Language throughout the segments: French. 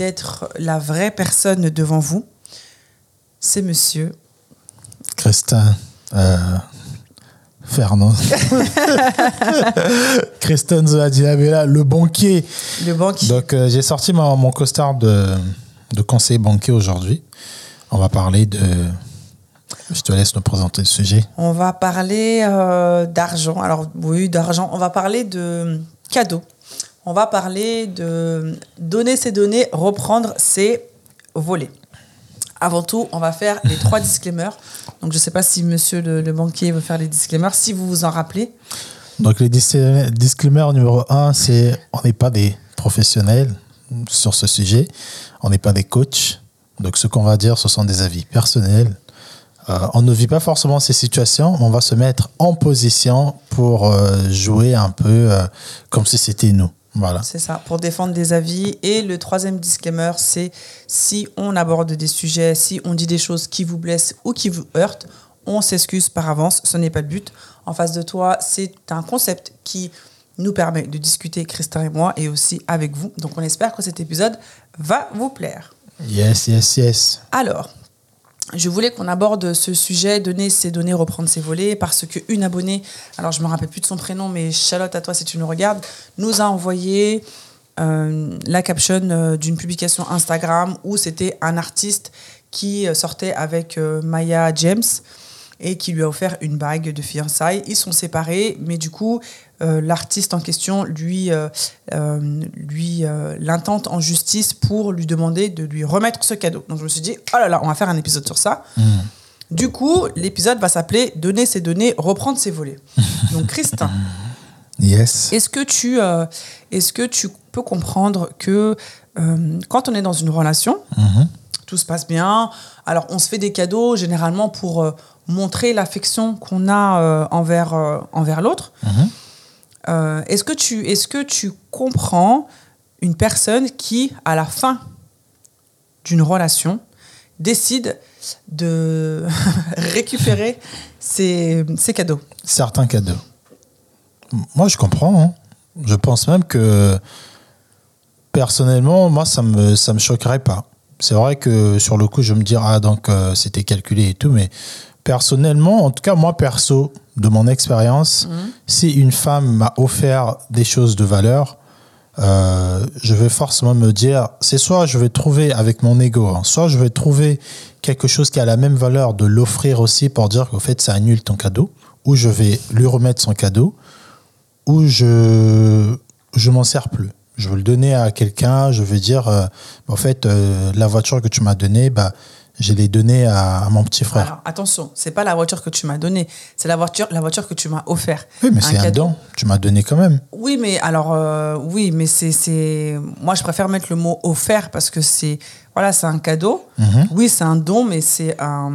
d'être la vraie personne devant vous, c'est monsieur. Christin euh, Fernand. Christin Zoadiabella, le banquier. Le banquier. Donc, euh, j'ai sorti mon, mon costard de, de conseiller banquier aujourd'hui. On va parler de. Je te laisse nous présenter le sujet. On va parler euh, d'argent. Alors, oui, d'argent. On va parler de cadeaux. On va parler de donner ses données, reprendre ses volets. Avant tout, on va faire les trois disclaimers. Donc, je ne sais pas si monsieur le, le banquier veut faire les disclaimers, si vous vous en rappelez. Donc, les dis- disclaimers numéro un, c'est on n'est pas des professionnels sur ce sujet. On n'est pas des coachs. Donc, ce qu'on va dire, ce sont des avis personnels. Euh, on ne vit pas forcément ces situations, mais on va se mettre en position pour euh, jouer un peu euh, comme si c'était nous. Voilà. C'est ça, pour défendre des avis. Et le troisième disclaimer, c'est si on aborde des sujets, si on dit des choses qui vous blessent ou qui vous heurtent, on s'excuse par avance, ce n'est pas le but. En face de toi, c'est un concept qui nous permet de discuter, Christin et moi, et aussi avec vous. Donc on espère que cet épisode va vous plaire. Yes, yes, yes. Alors, je voulais qu'on aborde ce sujet, donner ses données, reprendre ses volets, parce qu'une abonnée, alors je me rappelle plus de son prénom, mais Charlotte à toi si tu nous regardes, nous a envoyé euh, la caption euh, d'une publication Instagram où c'était un artiste qui euh, sortait avec Maya James et qui lui a offert une bague de fiançailles. Ils sont séparés, mais du coup, l'artiste en question lui, euh, euh, lui euh, l'intente en justice pour lui demander de lui remettre ce cadeau. Donc je me suis dit, oh là là, on va faire un épisode sur ça. Du coup, l'épisode va s'appeler Donner ses données, reprendre ses volets. Donc Christin, Yes. est-ce que tu, euh, est-ce que tu peux comprendre que euh, quand on est dans une relation, Mhm. tout se passe bien. Alors, on se fait des cadeaux généralement pour euh, montrer l'affection qu'on a euh, envers, euh, envers l'autre. Mhm. Euh, est-ce que tu, comprends une personne qui, à la fin d'une relation, décide de récupérer ses, cadeaux? Certains cadeaux. Moi, je comprends. hein. Je pense même que personnellement, moi, ça me ça me choquerait pas. C'est vrai que sur le coup, je me dis ah donc euh, c'était calculé et tout, mais personnellement, en tout cas moi perso, de mon expérience, si une femme m'a offert des choses de valeur, euh, je vais forcément me dire, c'est soit je vais trouver avec mon ego, hein, soit je vais trouver quelque chose qui a la même valeur de l'offrir aussi pour dire qu'au fait ça annule ton cadeau, ou je vais lui remettre son cadeau, ou je je m'en sers plus. Je veux le donner à quelqu'un, je vais dire, euh, en fait, euh, la voiture que tu m'as donnée, bah, je l'ai donnée à, à mon petit frère. Alors attention, c'est pas la voiture que tu m'as donnée, c'est la voiture, la voiture que tu m'as offert. oui, mais c'est un don, tu m'as donné quand même. Oui, mais alors, euh, oui, mais c'est, c'est. Moi, je préfère mettre le mot offert parce que c'est. Voilà, c'est un cadeau. Mhm. Oui, c'est un don, mais c'est un,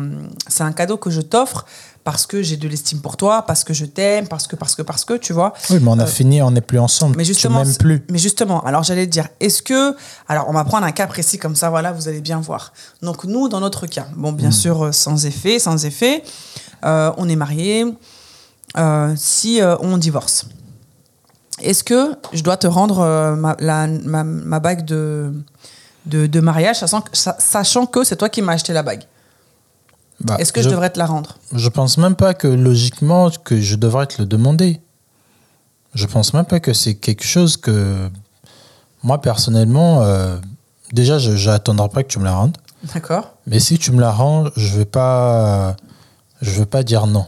c'est un cadeau que je t'offre parce que j'ai de l'estime pour toi, parce que je t'aime, parce que, parce que, parce que, tu vois. Oui, mais on a fini, on n'est plus ensemble. Mais justement, tu plus. Mais justement, alors j'allais te dire, est-ce que, alors on va prendre un cas précis comme ça, voilà, vous allez bien voir. Donc nous, dans notre cas, bon, bien sûr, euh, sans effet, sans effet, euh, on est mariés. Euh, si euh, on divorce, est-ce que je dois te rendre euh, ma, la- ma, ma bague de, de, de mariage, sachant sachant que c'est toi qui m'as acheté la bague? Bah, Est-ce que je, devrais te la rendre? Je pense même pas que logiquement que je devrais te le demander. Je pense même pas que c'est quelque chose que moi personnellement, euh, déjà je n'attendrai pas que tu me la rendes. D'accord Mais si tu me la rends, je vais pas, je vais pas dire non.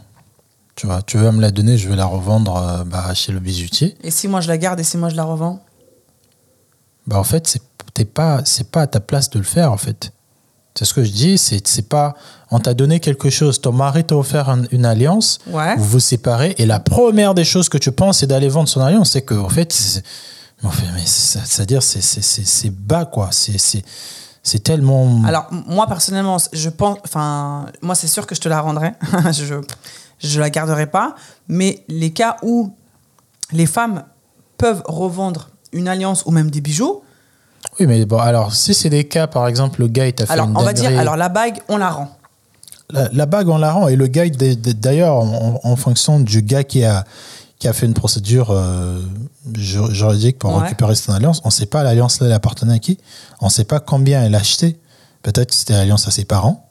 Tu vois, tu veux me la donner, je vais la revendre euh, bah, chez le bijoutier. Et si moi je la garde et si moi je la revends? Bah en fait, c'est pas, c'est pas à ta place de le faire en fait. C'est ce que je dis, c'est c'est pas, on t'a donné quelque chose, ton mari t'a offert un- une alliance, Ouais. vous vous séparez et la première des choses que tu penses c'est d'aller vendre son alliance, c'est que en fait, mais mais c'est-à-dire c'est c'est c'est c'est bas quoi, c'est c'est c'est tellement. Alors, moi, personnellement, je pense. Enfin, moi, c'est sûr que je te la rendrai. je, je la garderai pas. Mais les cas où les femmes peuvent revendre une alliance ou même des bijoux, Oui, mais bon, alors si c'est des cas, par exemple, le gars il t'a fait alors une on va dire, alors la bague, on la rend. la, la bague on la rend et le gars d'ailleurs en, en fonction du gars qui a qui a fait une procédure euh, ju- juridique pour Ouais. récupérer son alliance. On ne sait pas l'alliance là, elle appartenait à qui. On ne sait pas combien elle a acheté. Peut-être que c'était l'alliance à ses parents.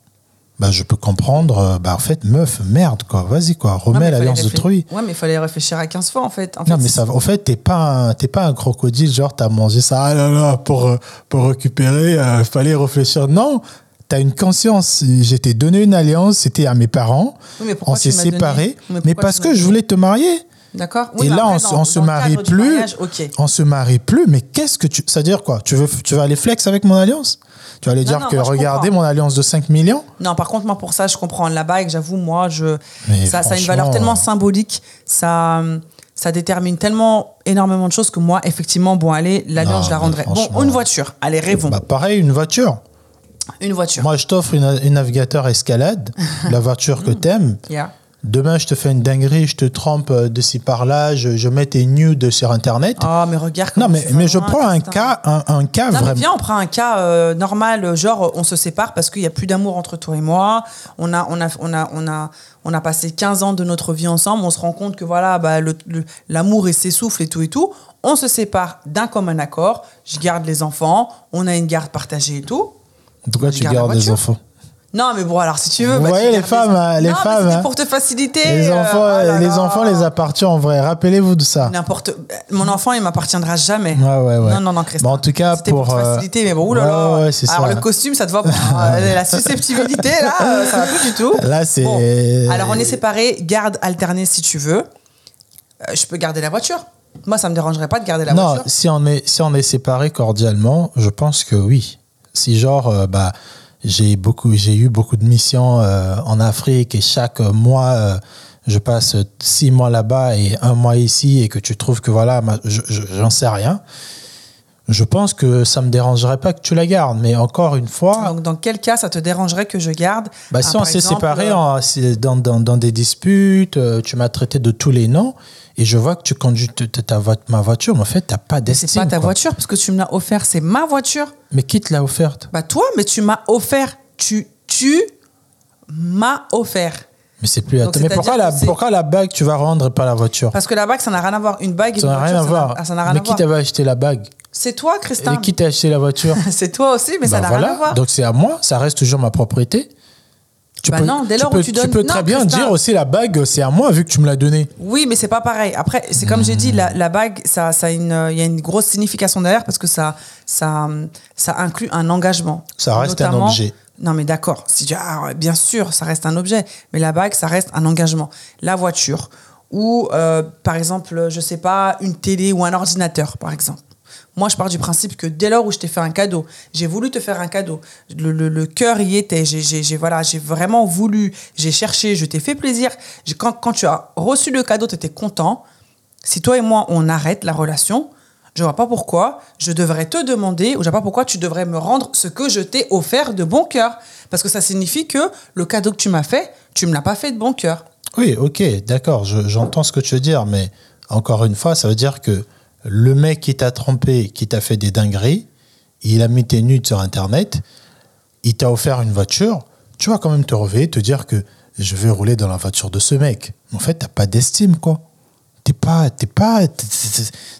Bah, je peux comprendre. euh, Bah, en fait, meuf, merde, quoi. Vas-y, quoi. Remets l'alliance fallait d'autrui. Ouais, mais il fallait réfléchir à 15 fois en fait. En Non, fait, mais ça, en fait, t'es pas, un- t'es pas un crocodile, genre, t'as mangé ça, ah là là, pour, euh, pour récupérer, il fallait réfléchir. Non, t'as une conscience. J'ai t'ai donné une alliance, c'était à mes parents. Oui, mais on s'est séparés, Mais parce que je voulais te marier. D'accord. Et là, après, on, se- dans- on se marie plus. mariage, ok. On se marie plus, mais qu'est-ce que tu. C'est-à-dire quoi? Tu, veux, tu vas aller flex avec mon alliance? Tu vas Non, dire non, que moi, regardez mon alliance de 5 millions Non, par contre, moi, pour ça, je comprends. La bague, j'avoue, moi, je, Mais ça, ça a une valeur tellement euh, symbolique. Ça, ça détermine tellement énormément de choses que moi, effectivement, bon, allez, l'alliance, je la rendrai. Bon, une voiture. Allez, rêvons. Bah, pareil, une voiture. une voiture. Moi, je t'offre une, une navigateur escalade, la voiture que t'aimes. Yeah. Demain, je te fais une dinguerie, je te trompe euh, de ci par là, je, je mets tes nudes sur Internet. Oh, mais regarde. non, mais, tu mais je loin, prends un cas, un, un cas Non, vraiment. viens, on prend un cas euh, normal, euh, genre on se sépare parce qu'il n'y a plus d'amour entre toi et moi. On a, on, a, on, a, on, a, on a passé 15 ans de notre vie ensemble. On se rend compte que voilà, bah, l'amour s'essouffle et tout et tout. On se sépare d'un commun accord. Je garde les enfants. On a une garde partagée et tout. Pourquoi je tu garde la gardes les enfants Non, mais bon, alors si tu veux. Vous bah, voyez, les femmes, hein, les Non, femmes, hein. pour te faciliter. Les euh, enfants, oh là les là. enfants les appartiennent en vrai. Rappelez-vous de ça. N'importe. Mon enfant, il m'appartiendra jamais. Ouais, ouais, ouais. Non, non, non, Christophe. Bon, en tout cas, pour, pour, te euh, faciliter, mais bon, oulala. ouais, ouais, c'est Alors, ça. le costume, ça te va pas. Euh, La susceptibilité, là, euh, ça va plus du tout. Là, c'est. Bon, alors, on est séparés, garde alternée si tu veux. Euh, je peux garder la voiture. Moi, ça me dérangerait pas de garder la non, voiture. si on est si on est séparés cordialement, je pense que oui. Si genre euh, bah j'ai eu beaucoup de missions euh, en Afrique et chaque mois euh, je passe six mois là-bas et un mois ici et que tu trouves que voilà j'en sais rien. Je pense que ça me dérangerait pas que tu la gardes, mais encore une fois, Donc, dans quel cas ça te dérangerait que je garde bah, Ah, si on s'est séparés euh, dans, dans, dans des disputes, euh, tu m'as traité de tous les noms, et je vois que tu conduis ta, vo- ma voiture, mais en fait, tu n'as pas d'estime. C'est pas ta quoi. voiture parce que tu me l'as offert, c'est ma voiture. Mais qui te l'a offerte? Bah, toi, mais tu m'as offert. Tu, tu m'as offert. Mais c'est plus Donc. Mais pourquoi la, pourquoi la bague, tu vas rendre et pas la voiture? Parce que la bague, ça n'a rien à voir. Une bague Ça n'a rien à ça voir. n'a- Ça n'a rien mais à qui t'avait acheté la bague? C'est toi, Christin. Et qui t'a acheté la voiture C'est toi aussi, mais ça Bah n'a rien à voir. Donc c'est à moi, ça reste toujours ma propriété. Tu Bah non, dès lors où peux, tu donnes- peux non, très bien Christin. dire aussi la bague, c'est à moi vu que tu me l'as donnée. Oui, mais c'est pas pareil. Après, c'est comme j'ai dit, la, la bague, ça, ça a une, il y a une grosse signification derrière parce que ça, ça, ça inclut un engagement. Ça reste un objet. Non, mais d'accord. Si tu, ah, bien sûr, ça reste un objet, mais la bague, ça reste un engagement. La voiture ou, euh, par exemple, je sais pas, une télé ou un ordinateur, par exemple. Moi, je pars du principe que dès lors où je t'ai fait un cadeau, j'ai voulu te faire un cadeau, le, le- le cœur y était, j'ai, voilà, vraiment voulu, j'ai cherché, je t'ai fait plaisir. Quand, quand tu as reçu le cadeau, tu étais content. Si toi et moi, on arrête la relation, je vois pas pourquoi je devrais te demander, ou je vois pas pourquoi tu devrais me rendre ce que je t'ai offert de bon cœur. Parce que ça signifie que le cadeau que tu m'as fait, tu me l'as pas fait de bon cœur. Oui, ok, d'accord, je- j'entends ce que tu veux dire, mais encore une fois, ça veut dire que le mec qui t'a trompé, qui t'a fait des dingueries, il a mis tes nudes sur Internet, il t'a offert une voiture, tu vas quand même te réveiller, te dire que je vais rouler dans la voiture de ce mec. En fait, t'as pas d'estime, quoi. T'es pas, t'es pas,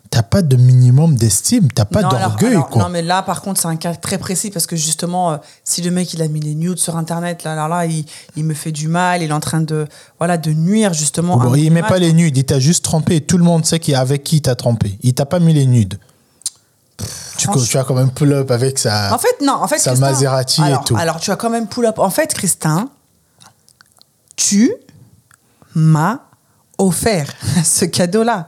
t'as pas de minimum d'estime, t'as pas alors- d'orgueil, alors, quoi. Non, mais là, par contre, c'est un cas très précis parce que justement, euh, si le mec il a mis les nudes sur Internet, là, là, là, il, il me fait du mal, il est en train de, voilà, de nuire justement. Bon, il met pas les nudes, il t'a juste trompé. Tout le monde sait qui, avec qui il t'a trompé. Il t'a pas mis les nudes. Tu, tu as quand même pull up avec sa. En fait, non, en fait, Sa Christin, Maserati et alors, tout. Alors, tu as quand même pull up. En fait, Christin, tu m'as offert ce cadeau-là.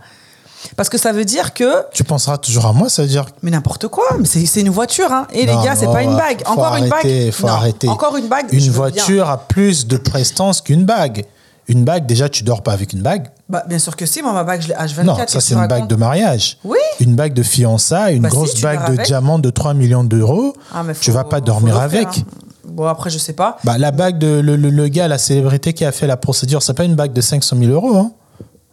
Parce que ça veut dire que. Tu penseras toujours à moi, ça veut dire. Mais n'importe quoi, mais c'est c'est une voiture, hein. Et Non, les gars, c'est pas une bague. faut Encore une bague. Faut Non, arrêter. Encore une bague. Une voiture a plus de prestance qu'une bague. Une bague, déjà, tu dors pas avec une bague. Bah, bien sûr que si, moi, ma bague, je l'ai H24. Non, ça c'est une bague de mariage. Oui. Une bague de fiançailles, une Bah grosse bague de diamants de 3 millions d'euros. Ah, mais tu vas pas dormir avec. hein. Bon, après, je sais pas. Bah, la bague de le, le- le gars, la célébrité qui a fait la procédure, c'est pas une bague de 500 000 euros. Hein.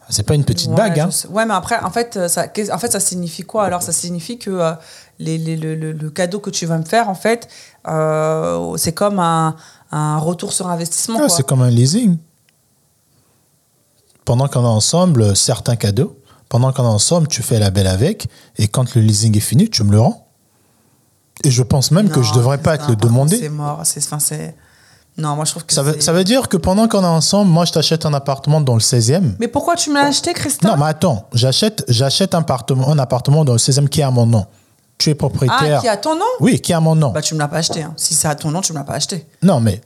C'est pas une petite Ouais, bague. Hein. Ouais, mais après, en fait, euh, ça, en fait, ça signifie quoi Alors, ça signifie que euh, les, les- le, le- le cadeau que tu vas me faire, en fait, euh, c'est comme un, un retour sur investissement. Ah, c'est comme un leasing. pendant qu'on est ensemble, certains cadeaux, pendant qu'on est ensemble, tu fais la belle avec, et quand le leasing est fini, tu me le rends. Et je pense même que je devrais pas te le demander. C'est mort. C'est... Non, moi je trouve que Ça veut, ça veut dire que pendant qu'on est ensemble, moi, je t'achète un appartement dans le 16e. Mais pourquoi tu me l'as acheté, Christophe? Non, mais attends, j'achète, j'achète un appartement, un appartement dans le 16e qui est à mon nom. Tu es propriétaire. Ah, qui a ton nom? Oui, qui est à mon nom. Bah, tu me l'as pas acheté. hein. Si c'est à ton nom, tu me l'as pas acheté. Non, mais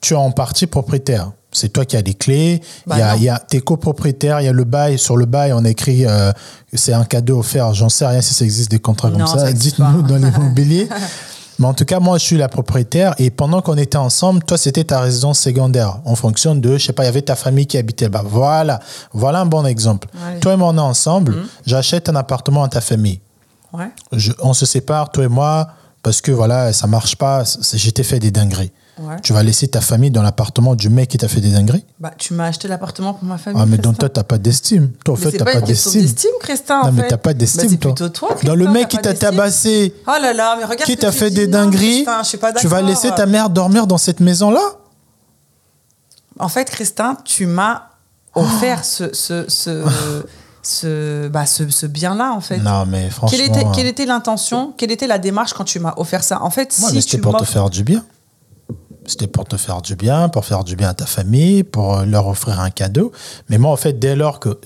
tu es en partie propriétaire. C'est toi qui as les clés. Bah il y a, il y a tes copropriétaires, il y a le bail. Sur le bail, on écrit euh, c'est un cadeau offert. J'en sais rien si ça existe des contrats comme ça. ça Dites-nous dans l'immobilier. Mais en tout cas, moi, je suis la propriétaire. Et pendant qu'on était ensemble, toi, c'était ta résidence secondaire. En fonction de, je sais pas, il y avait ta famille qui habitait là-bas. Voilà. Voilà un bon exemple. Toi et moi, on est ensemble. J'achète un appartement à ta famille. Ouais. Je- on se sépare, toi et moi, parce que voilà, ça marche pas. J'étais fait des dingueries. Ouais. Tu vas laisser ta famille dans l'appartement du mec qui t'a fait des dingueries Bah, tu m'as acheté l'appartement pour ma famille. Ah, mais donc Christin. toi, t'as pas d'estime. Toi, en Mais fait, t'as pas question d'estime. d'estime, Christin. Non, en mais fait. t'as pas Bah, d'estime, c'est toi. plutôt toi, Dans le mec qui t'a tabassé, Oh là là, mais regarde qui t'a fait des Non, dingueries, Christin, je suis pas tu vas laisser ta mère dormir dans cette maison-là En fait, Christin, tu m'as offert ce, ce, ce, ce, bah, ce, ce bien-là, en fait. Non, mais franchement. Quelle était, quelle était l'intention Quelle était la démarche quand tu m'as offert ça? En fait, ouais, si mais c'était pour te faire du bien. C'était pour te faire du bien, pour faire du bien à ta famille, pour euh, leur offrir un cadeau. Mais moi, en fait, dès lors que. euh,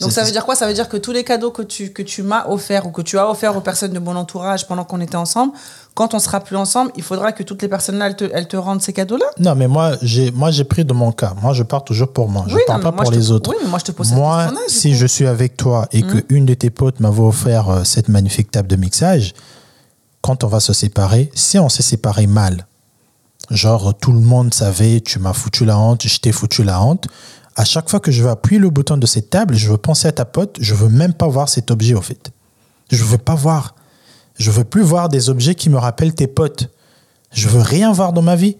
Donc ça veut dire quoi? Ça veut dire que tous les cadeaux que tu, que tu m'as offerts ou que tu as offerts aux personnes de mon entourage pendant qu'on était ensemble, quand on sera plus ensemble, il faudra que toutes les personnes-là, elles te, elles te rendent ces cadeaux-là? Non, mais moi, j'ai, moi, j'ai pris de mon cas. Moi, je pars toujours pour moi. Je Oui, pars non, pas pour te- les autres. oui, mais moi, je te pose Moi, si. Mmh. je suis avec toi et que une de tes potes m'avait offert euh, cette magnifique table de mixage, quand on va se séparer, si on s'est séparé mal, genre tout le monde savait, tu m'as foutu la honte, je t'ai foutu la honte, à chaque fois que je vais appuyer le bouton de cette table, je veux penser à ta pote, je veux même pas voir cet objet au fait. Je veux pas voir. Je veux plus voir des objets qui me rappellent tes potes. Je veux rien voir dans ma vie.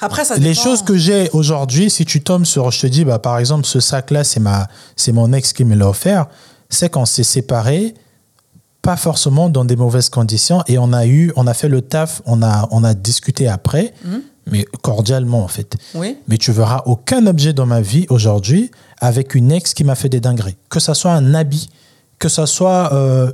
Après, ça Les dépend. choses que j'ai aujourd'hui, si tu tombes sur, je te dis, bah, par exemple, ce sac-là, c'est ma, c'est mon ex qui me l'a offert, c'est qu'on s'est séparés, pas forcément dans des mauvaises conditions, et on a eu, on a fait le taf, on a, on a discuté après, mais cordialement en fait. Oui. Mais tu verras aucun objet dans ma vie aujourd'hui avec une ex qui m'a fait des dingueries. Que ça soit un habit, que ça soit euh,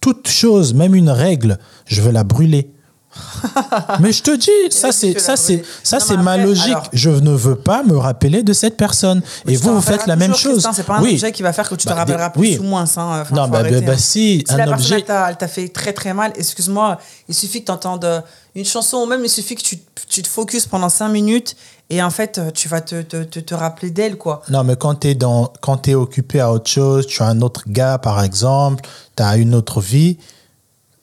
toute chose, même une règle, je veux la brûler. Mais je te dis, ça c'est ça c'est ça c'est ma logique. alors- Je ne veux pas me rappeler de cette personne. Et vous vous faites la même chose. C'est pas un oui. objet qui va faire que tu te Bah, des- rappelleras plus oui. ou moins. Hein. Enfin, Non, bah, arrêter, bah, hein. si, Si un la personne objet- elle t'a, elle t'a fait très très mal, excuse-moi, il suffit que tu entendes une chanson ou même il suffit que tu, tu te focuses pendant 5 minutes et en fait tu vas te, te, te, te rappeler d'elle quoi. Non, mais quand tu es, dans, quand t'es occupé à autre chose, tu as un autre gars, par exemple, tu as une autre vie,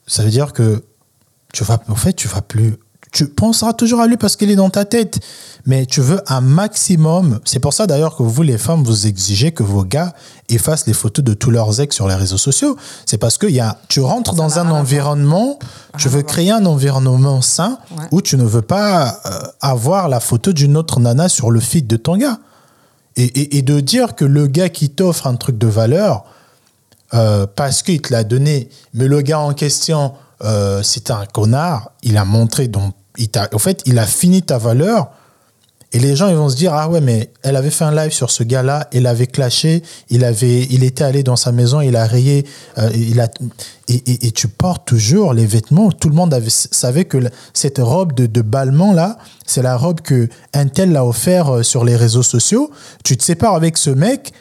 ça veut dire que tu vas, en fait, tu vas plus. Tu penseras toujours à lui parce qu'il est dans ta tête. Mais tu veux un maximum. C'est pour ça d'ailleurs que vous, les femmes, vous exigez que vos gars effacent les photos de tous leurs ex sur les réseaux sociaux. C'est parce que y a, tu rentres Ça dans un environnement, tu veux créer un environnement sain Ouais. où tu ne veux pas euh, avoir la photo d'une autre nana sur le feed de ton gars. Et, et- et de dire que le gars qui t'offre un truc de valeur, euh, parce qu'il te l'a donné, mais le gars en question, euh, c'était un connard, il a montré, donc, il en fait, il a fini ta valeur. Et les gens, ils vont se dire, ah ouais, mais elle avait fait un live sur ce gars-là, il avait clashé, il, avait, il était allé dans sa maison, il a rayé, euh, il a, et, tu portes toujours les vêtements. Tout le monde avait, savait que cette robe de, de ballement, là, c'est la robe que un tel l'a offert euh, sur les réseaux sociaux. Tu te sépares avec ce mec,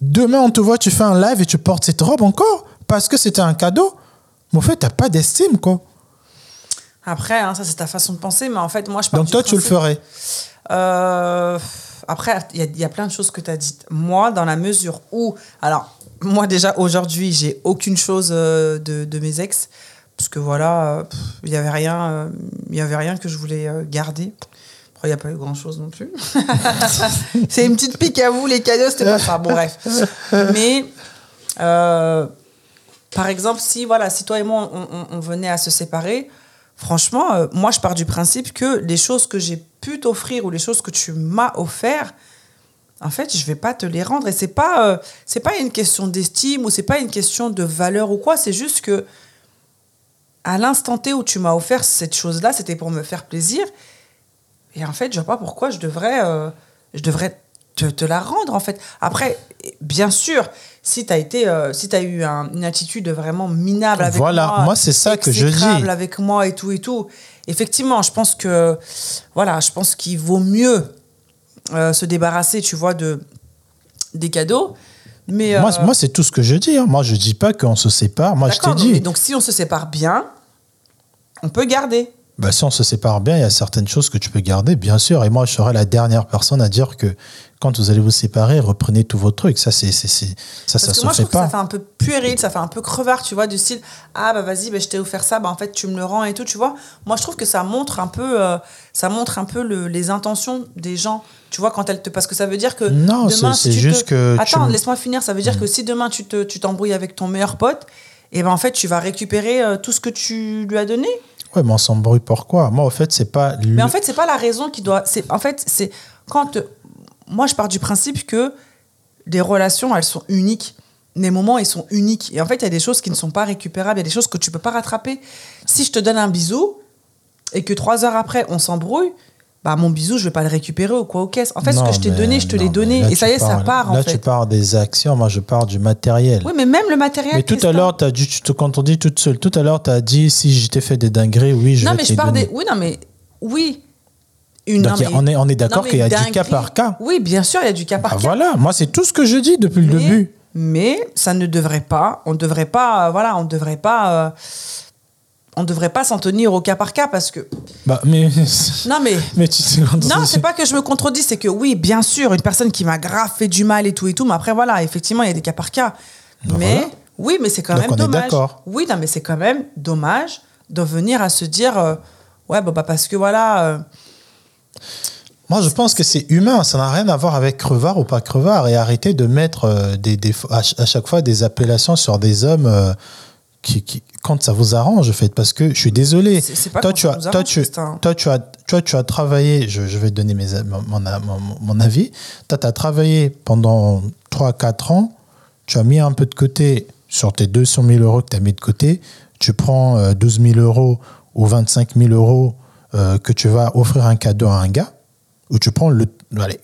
demain on te voit, tu fais un live et tu portes cette robe encore, parce que c'était un cadeau. Mais en fait, t'as pas d'estime, quoi. Après, hein, ça c'est ta façon de penser, mais en fait moi je pars Donc toi, tu le ferais. Euh, après, il y, a- il y a plein de choses que tu as dites. Moi, dans la mesure où. Alors, moi, déjà, aujourd'hui, j'ai aucune chose euh, de, de mes ex. Parce que voilà, euh, il n'y avait, rien, euh, y avait rien que je voulais garder. Il n'y a pas eu grand chose non plus. C'est une petite pique à vous, les cadeaux, c'était pas ça. Bon, bref. Mais. Par exemple, si voilà, si toi et moi on, venait à se séparer, franchement, euh, moi je pars du principe que les choses que j'ai pu t'offrir ou les choses que tu m'as offert, en fait, je vais pas te les rendre. Et c'est pas euh, pas une question d'estime ou c'est pas une question de valeur ou quoi. C'est juste que à l'instant T où tu m'as offert cette chose-là, c'était pour me faire plaisir. Et en fait, je vois pas pourquoi je devrais euh, je devrais te, te la rendre, en fait. Après, bien sûr, si tu as été, euh, si as eu un- une attitude vraiment minable avec Voilà, moi, moi, c'est ça que je dis. avec moi et tout et tout. Effectivement, je pense que, voilà, je pense qu'il vaut mieux euh, se débarrasser, tu vois, de des cadeaux. Mais Moi, euh, moi c'est tout ce que je dis. hein. Moi, je dis pas qu'on se sépare. Moi, je dis. mais donc si on se sépare bien, on peut garder. Bah, si on se sépare bien, il y a certaines choses que tu peux garder, bien sûr. Et moi, je serai la dernière personne à dire que quand vous allez vous séparer, reprenez tous vos trucs. Ça, c'est, ça, Parce ça que se moi, je fait trouve que ça pas. fait un peu puéril, ça fait un peu crevard, tu vois, du style Ah, bah vas-y, bah, je t'ai offert ça, bah en fait, tu me le rends et tout, tu vois. Moi, je trouve que ça montre un peu, euh, ça montre un peu le- les intentions des gens, tu vois, quand elles te. Parce que ça veut dire que. Non, demain, c'est- si tu te- juste que tu Attends, laisse-moi finir, ça veut dire que si demain tu te- tu t'embrouilles avec ton meilleur pote, et ben en fait, tu vas récupérer euh, tout ce que tu lui as donné. Ouais, mais on s'embrouille pourquoi Moi, au fait, c'est pas. Mais en fait, c'est pas la raison qui doit. C'est en fait, c'est quand moi je pars du principe que les relations, elles sont uniques. Les moments, ils sont uniques. Et en fait, il y a des choses qui ne sont pas récupérables. Il y a des choses que tu peux pas rattraper. Si je te donne un bisou et que trois heures après on s'embrouille, bah mon bisou, je vais pas le récupérer ou quoi aux caisses. En fait, ce que je t'ai donné, je te l'ai donné. Et ça y est, ça part en Là, fait. tu parles des actions, moi, je parle du matériel. Oui, mais même le matériel. mais tout à l'heure, tu as dit, tu te contredis toute seule. Tout à l'heure, tu as dit si je t'ai fait des dingueries, oui, je Non, vais mais te je parle des. Oui, non, mais oui. Une, Donc, non, mais- on est, on est d'accord qu'il y a du cas par cas. Oui, bien sûr, il y a du cas par Ah, cas. voilà, moi, c'est tout ce que je dis depuis le début. mais ça ne devrait pas, on ne devrait pas, euh, voilà, on ne devrait pas, euh, on devrait pas s'en tenir au cas par cas parce que Bah, mais. non mais mais tu non c'est pas que je me contredis, c'est que oui bien sûr une personne qui m'a grave fait du mal et tout et tout, mais après voilà effectivement il y a des cas par cas, Ben mais voilà. oui mais c'est quand Donc, même on est dommage. d'accord. Oui non mais c'est quand même dommage de venir à se dire euh, ouais bah, bah, parce que voilà euh, Moi, je pense que c'est humain. Ça n'a rien à voir avec crevard ou pas crevard. Et arrêter de mettre euh, des, des- à, ch- à chaque fois des appellations sur des hommes euh, qui, qui- quand ça vous arrange, en fait. Parce que je suis désolé. Pas toi, tu as, nous toi, arrange, tu, Christin. toi, tu as, toi, tu as travaillé. Je, je vais te donner mes, a- mon, mon, mon- avis. Toi, tu as travaillé pendant 3-4 ans. Tu as mis un peu de côté sur tes 200 000 euros que tu as mis de côté. Tu prends euh, 12 000 euros ou 25 000 euros euh, que tu vas offrir un cadeau à un gars où tu prends le, allez,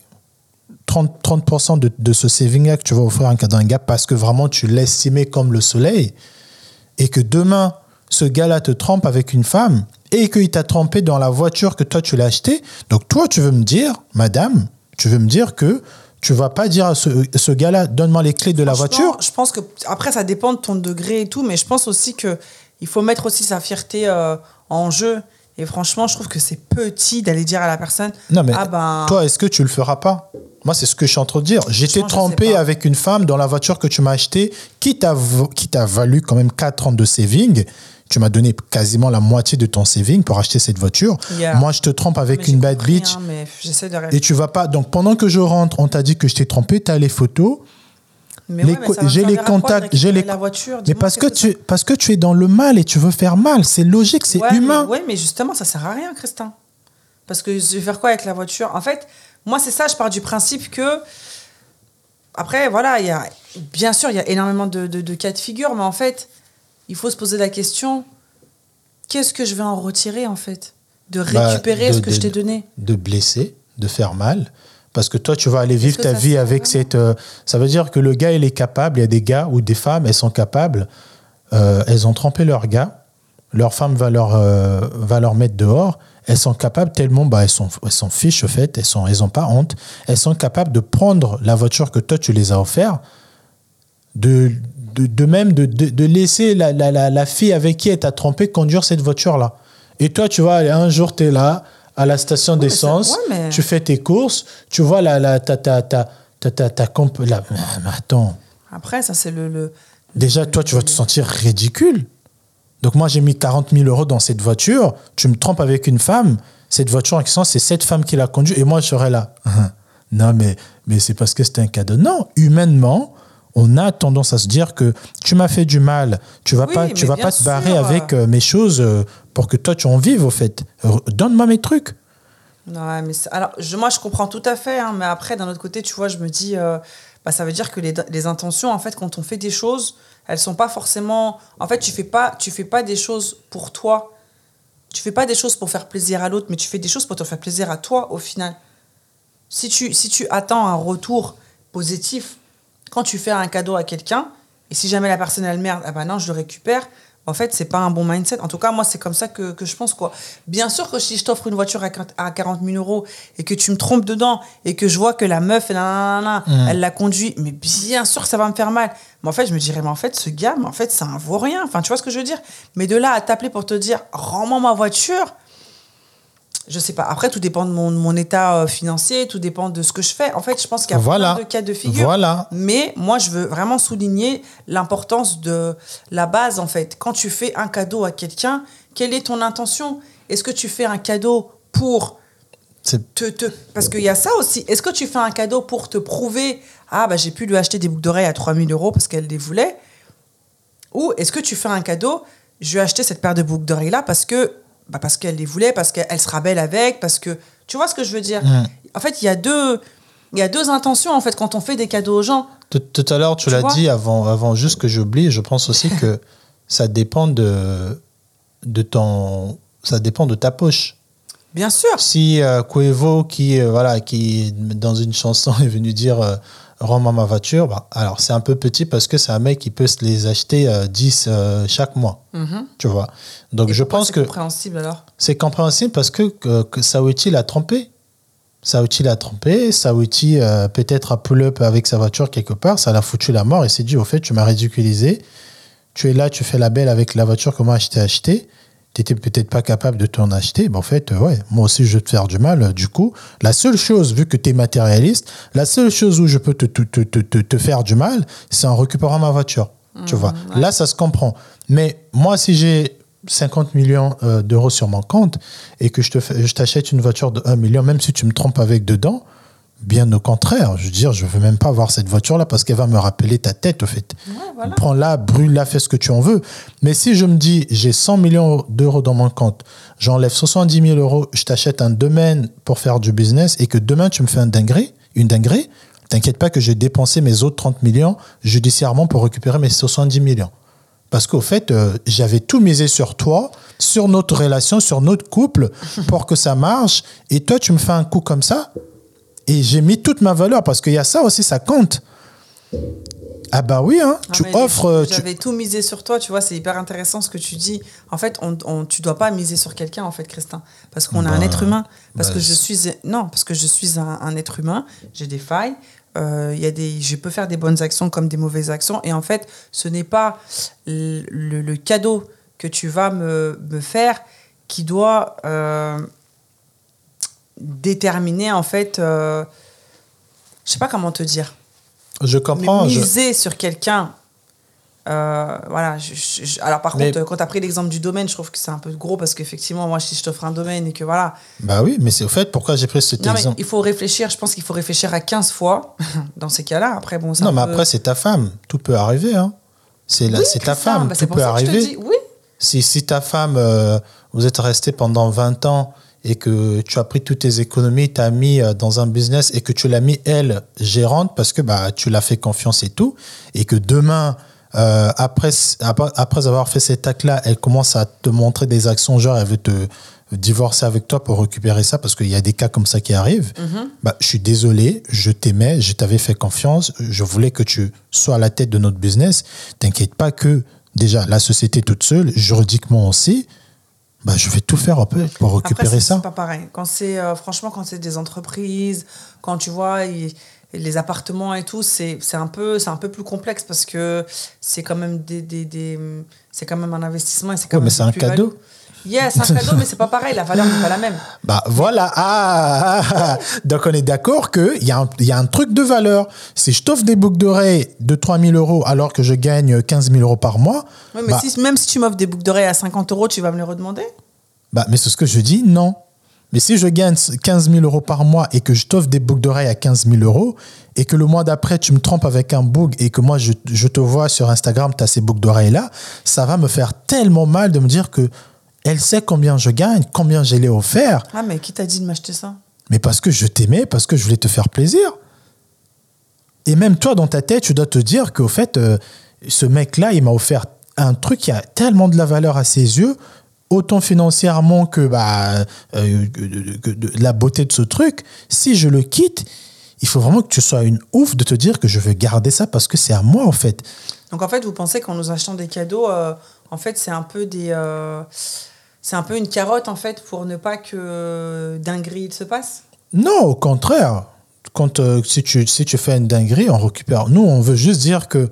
30%, 30 de, de ce saving-là que tu vas offrir un cadeau à un gars parce que vraiment tu l'estimais comme le soleil et que demain, ce gars-là te trompe avec une femme et qu'il t'a trompé dans la voiture que toi tu l'as acheté. Donc toi, tu veux me dire, madame, tu veux me dire que tu vas pas dire à ce, ce gars-là, donne-moi les clés de la voiture? Je pense que après ça dépend de ton degré et tout, mais je pense aussi que il faut mettre aussi sa fierté euh, en jeu. Et franchement, je trouve que c'est petit d'aller dire à la personne Non, mais ah ben toi, est-ce que tu le feras pas? Moi, c'est ce que je suis en train de dire. J'étais pas. avec une femme dans la voiture que tu m'as achetée, qui t'a valu quand même 4 ans de saving. Tu m'as donné quasiment la moitié de ton saving pour acheter cette voiture. Yeah. Moi, je te trompe avec une bad bitch. de Et tu vas pas. Donc, pendant que je rentre, on t'a dit que je t'ai trompé, tu as les photos. Ouais, j'ai les contacts, j'ai les la voiture? Mais parce que, tu, parce que tu es dans le mal et tu veux faire mal. C'est logique, c'est Ouais, humain. Ouais, mais justement, ça sert à rien, Christin. Parce que je vais faire quoi avec la voiture? En fait, moi, c'est ça, je pars du principe que. Après, voilà, il y a, bien sûr, il y a énormément de, de- de cas de figure, mais en fait, il faut se poser la question qu'est-ce que je vais en retirer, en fait? De Bah, récupérer de- ce que je t'ai donné de blesser, de faire mal. Parce que toi, tu vas aller vivre ta vie avec cette. euh, ça veut dire que le gars, il est capable. Il y a des gars ou des femmes, elles sont capables. euh, elles ont trompé leur gars. Leur femme va leur, euh, va leur mettre dehors. Elles sont capables tellement. Bah, elles s'en elles s'en fichent, au fait. Elles n'ont elles ont pas honte. Elles sont capables de prendre la voiture que toi, tu les as offert. De, de, de même de, de, de laisser la, la, la, la fille avec qui elle t'a trompé conduire cette voiture-là. Et toi, tu vois, un jour, tu es là, à la station d'essence, ouais, mais- tu fais tes courses, tu vois la, la, ta, ta, ta, ta, ta, ta comp- la- mais attends, Après, ça, c'est le. le- déjà, toi, tu vas te sentir ridicule. Donc, moi, j'ai mis 40 000 euros dans cette voiture, tu me trompes avec une femme, cette voiture en question, c'est cette femme qui l'a conduite, et moi, je serais là. non, mais, mais c'est parce que c'était un cadeau. Non, humainement, on a tendance à se dire que tu m'as fait du mal, tu vas Oui, pas, tu vas pas te barrer sûr. avec euh, mes choses euh, pour que toi, tu en vives, au fait. R- Donne-moi mes trucs. Ouais, mais c'est- alors, je, moi, je comprends tout à fait, hein, mais après, d'un autre côté, tu vois, je me dis, euh, bah, ça veut dire que les, les intentions, en fait, quand on fait des choses, elles sont pas forcément. En fait, tu fais pas, tu fais pas des choses pour toi. Tu fais pas des choses pour faire plaisir à l'autre, mais tu fais des choses pour te faire plaisir à toi, au final. Si tu, attends un retour positif quand tu fais un cadeau à quelqu'un, et si jamais la personne elle merde, ah bah non, je le récupère. En fait, c'est pas un bon mindset. En tout cas, moi, c'est comme ça que, que je pense, quoi. Bien sûr que si je t'offre une voiture à 40 à 40 000 euros et que tu me trompes dedans et que je vois que la meuf, nanana, elle la conduit, mais bien sûr que ça va me faire mal. Mais en fait, je me dirais, mais en fait, ce gars, mais en fait, ça en vaut rien. Enfin, tu vois ce que je veux dire? Mais de là à t'appeler pour te dire, rends-moi ma voiture, je sais pas. Après, tout dépend de mon, mon état euh, financier, tout dépend de ce que je fais. En fait, je pense qu'il y a Voilà. plein de cas de figure. Voilà. Mais moi, je veux vraiment souligner l'importance de la base, en fait. Quand tu fais un cadeau à quelqu'un, quelle est ton intention? Est-ce que tu fais un cadeau pour te... te- Parce qu'il y a ça aussi. Est-ce que tu fais un cadeau pour te prouver Ah, bah, j'ai pu lui acheter des boucles d'oreilles à 3000 euros parce qu'elle les voulait Ou est-ce que tu fais un cadeau Je lui ai acheté cette paire de boucles d'oreilles-là parce que bah, parce qu'elle les voulait, parce qu'elle sera belle avec, parce que... Tu vois ce que je veux dire? En fait, il y a deux... Il y a deux intentions, en fait, quand on fait des cadeaux aux gens. Tout, tout à l'heure, tu, Tu l'as dit avant, avant juste que j'oublie. Je pense aussi que ça dépend de, de ton, ça dépend de ta poche. Bien sûr. Si euh, Cuevo, qui, euh, voilà, qui dans une chanson est venu dire euh, Rends-moi ma voiture, bah, alors c'est un peu petit parce que c'est un mec qui peut se les acheter euh, 10 euh, chaque mois. Mhm. Tu vois. Donc Et je pense c'est que compréhensible alors? c'est compréhensible parce que, que, que Saouti l'a trompé. Saouti l'a trompé. Saouti, euh, peut-être à pull-up avec sa voiture quelque part, ça l'a foutu la mort. Il s'est dit, au fait, tu m'as ridiculisé. Tu es là, tu fais la belle avec la voiture que moi je t'ai achetée. Tu n'étais peut-être pas capable de t'en acheter. Ben, en fait, euh, ouais, moi aussi, je vais te faire du mal. Euh, Du coup, la seule chose, vu que tu es matérialiste, la seule chose où je peux te, te, te, te, te- te faire du mal, c'est en récupérant ma voiture. tu vois. Là, ça se comprend. Mais moi, si j'ai 50 millions euh, d'euros sur mon compte et que je te fais- je t'achète une voiture de 1 million, même si tu me trompes avec dedans, bien au contraire. Je veux dire, je veux même pas avoir cette voiture-là parce qu'elle va me rappeler ta tête, au fait. Ouais, voilà. Prends-la, brûle-la, fais ce que tu en veux. Mais si je me dis, j'ai 100 millions d'euros dans mon compte, j'enlève 70 000 euros, je t'achète un domaine pour faire du business et que demain tu me fais un dinguerie, une dinguerie, t'inquiète pas que j'ai dépensé mes autres 30 millions judiciairement pour récupérer mes 70 millions. Parce qu'au fait, euh, j'avais tout misé sur toi, sur notre relation, sur notre couple, pour que ça marche. Et toi, tu me fais un coup comme ça. Et j'ai mis toute ma valeur, parce qu'il y a ça aussi, ça compte. Ah bah oui, hein, Ah, tu offres... euh, tu- J'avais tout misé sur toi, tu vois, c'est hyper intéressant ce que tu dis. En fait, on, on, tu dois pas miser sur quelqu'un, en fait, Christin. Parce qu'on a un Bah, être humain. Parce bah, que je suis. Non, parce que je suis un, un être humain, j'ai des failles. euh, il y a des, je peux faire des bonnes actions comme des mauvaises actions. Et en fait, ce n'est pas le, le- le cadeau que tu vas me, me faire qui doit euh, déterminer, en fait. euh, je sais pas comment te dire. Je Mais comprends. je- miser sur quelqu'un. euh, voilà. je- je- je- alors, par Mais- contre, quand tu as pris l'exemple du domaine, je trouve que c'est un peu gros parce qu'effectivement, moi, si je t'offre un domaine et que voilà. Bah oui, mais c'est au fait pourquoi j'ai pris cet Non, mais exemple? il faut réfléchir. Je pense qu'il faut réfléchir à 15 fois dans ces cas-là. Après, bon, Non, mais peu- après, c'est ta femme. Tout peut arriver. Hein. C'est la- Oui, c'est ta femme. bah, Tout peut arriver. dis, oui. Si, si ta femme, euh, vous êtes resté pendant 20 ans et que tu as pris toutes tes économies, tu as mis euh, dans un business et que tu l'as mis, elle, gérante, parce que bah, tu l'as fait confiance et tout, et que demain, euh, après, après, avoir fait cet acte-là, elle commence à te montrer des actions, genre elle veut te divorcer avec toi pour récupérer ça, parce qu'il y a des cas comme ça qui arrivent, bah, je suis désolé, je t'aimais, je t'avais fait confiance, je voulais que tu sois à la tête de notre business. T'inquiète pas que déjà la société toute seule, juridiquement aussi, bah, je vais tout faire un peu pour récupérer c'est- ça. C'est pas pareil. Quand c'est euh, franchement quand c'est des entreprises, quand tu vois les appartements et tout, c'est c'est un peu c'est un peu plus complexe parce que c'est quand même des, des, des- c'est quand même un investissement et c'est quand Ouais, mais même c'est des un cadeau. Yes, un cadeau, mais c'est pas pareil. La valeur n'est pas la même. Bah voilà, ah, ah, ah. donc on est d'accord qu'il y, a un- il y a un truc de valeur. Si je t'offre des boucles d'oreilles de 3000 euros alors que je gagne 15 000 euros par mois, Ouais, mais bah, si, même si tu m'offres des boucles d'oreilles à 50 euros, tu vas me les redemander? Bah, mais c'est ce que je dis, non. Mais si je gagne 15 000 euros par mois et que je t'offre des boucles d'oreilles à 15 000 euros et que le mois d'après tu me trompes avec un bouc et que moi je, je te vois sur Instagram, tu as ces boucles d'oreilles là, ça va me faire tellement mal de me dire que elle sait combien je gagne, combien je l'ai offert, Ah, mais qui t'a dit de m'acheter ça? Mais parce que je t'aimais, parce que je voulais te faire plaisir. Et même toi, dans ta tête, tu dois te dire qu'au fait, euh, ce mec-là, il m'a offert un truc qui a tellement de la valeur à ses yeux. autant financièrement que, bah, euh, que- que de la beauté de ce truc, si je le quitte, il faut vraiment que tu sois une ouf de te dire que je veux garder ça parce que c'est à moi, en fait. Donc en fait, vous pensez qu'en nous achetant des cadeaux, euh, en fait, c'est un peu des, euh, c'est un peu une carotte en fait pour ne pas que dinguerie se passe. Non, au contraire. Quand, euh, si, tu, si tu fais une dinguerie, on récupère. Nous, on veut juste dire que.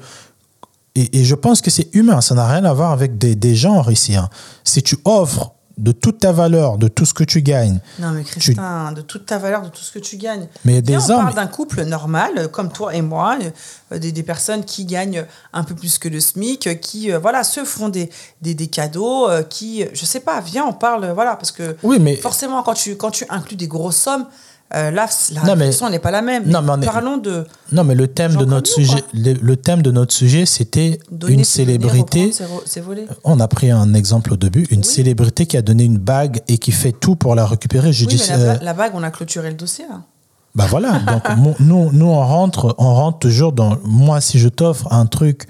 Et, et je pense que c'est humain, ça n'a rien à voir avec des, des genres ici. hein. Si tu offres de toute ta valeur, de tout ce que tu gagnes, Non mais Christin, de toute ta valeur, de tout ce que tu gagnes. Mais des on hommes- parle d'un couple normal, euh, comme toi et moi, euh, des, des personnes qui gagnent un peu plus que le SMIC, euh, qui voilà se font des, des, des cadeaux, qui, je sais pas, viens, on parle, voilà, parce que Oui, mais- forcément quand tu quand tu inclus des grosses sommes, euh, là la Non, réflexion n'est pas la même. Non, mais on est- Parlons de Non, mais le thème de notre sujet, le, le thème de notre sujet, c'était une donner, célébrité. On a pris un exemple au début, une Oui. célébrité qui a donné une bague et qui fait tout pour la récupérer. Je Oui, dis, mais la, euh, la bague, on a clôturé le dossier là. bah voilà. Donc nous, nous on rentre, on rentre toujours dans. Moi, si je t'offre un truc,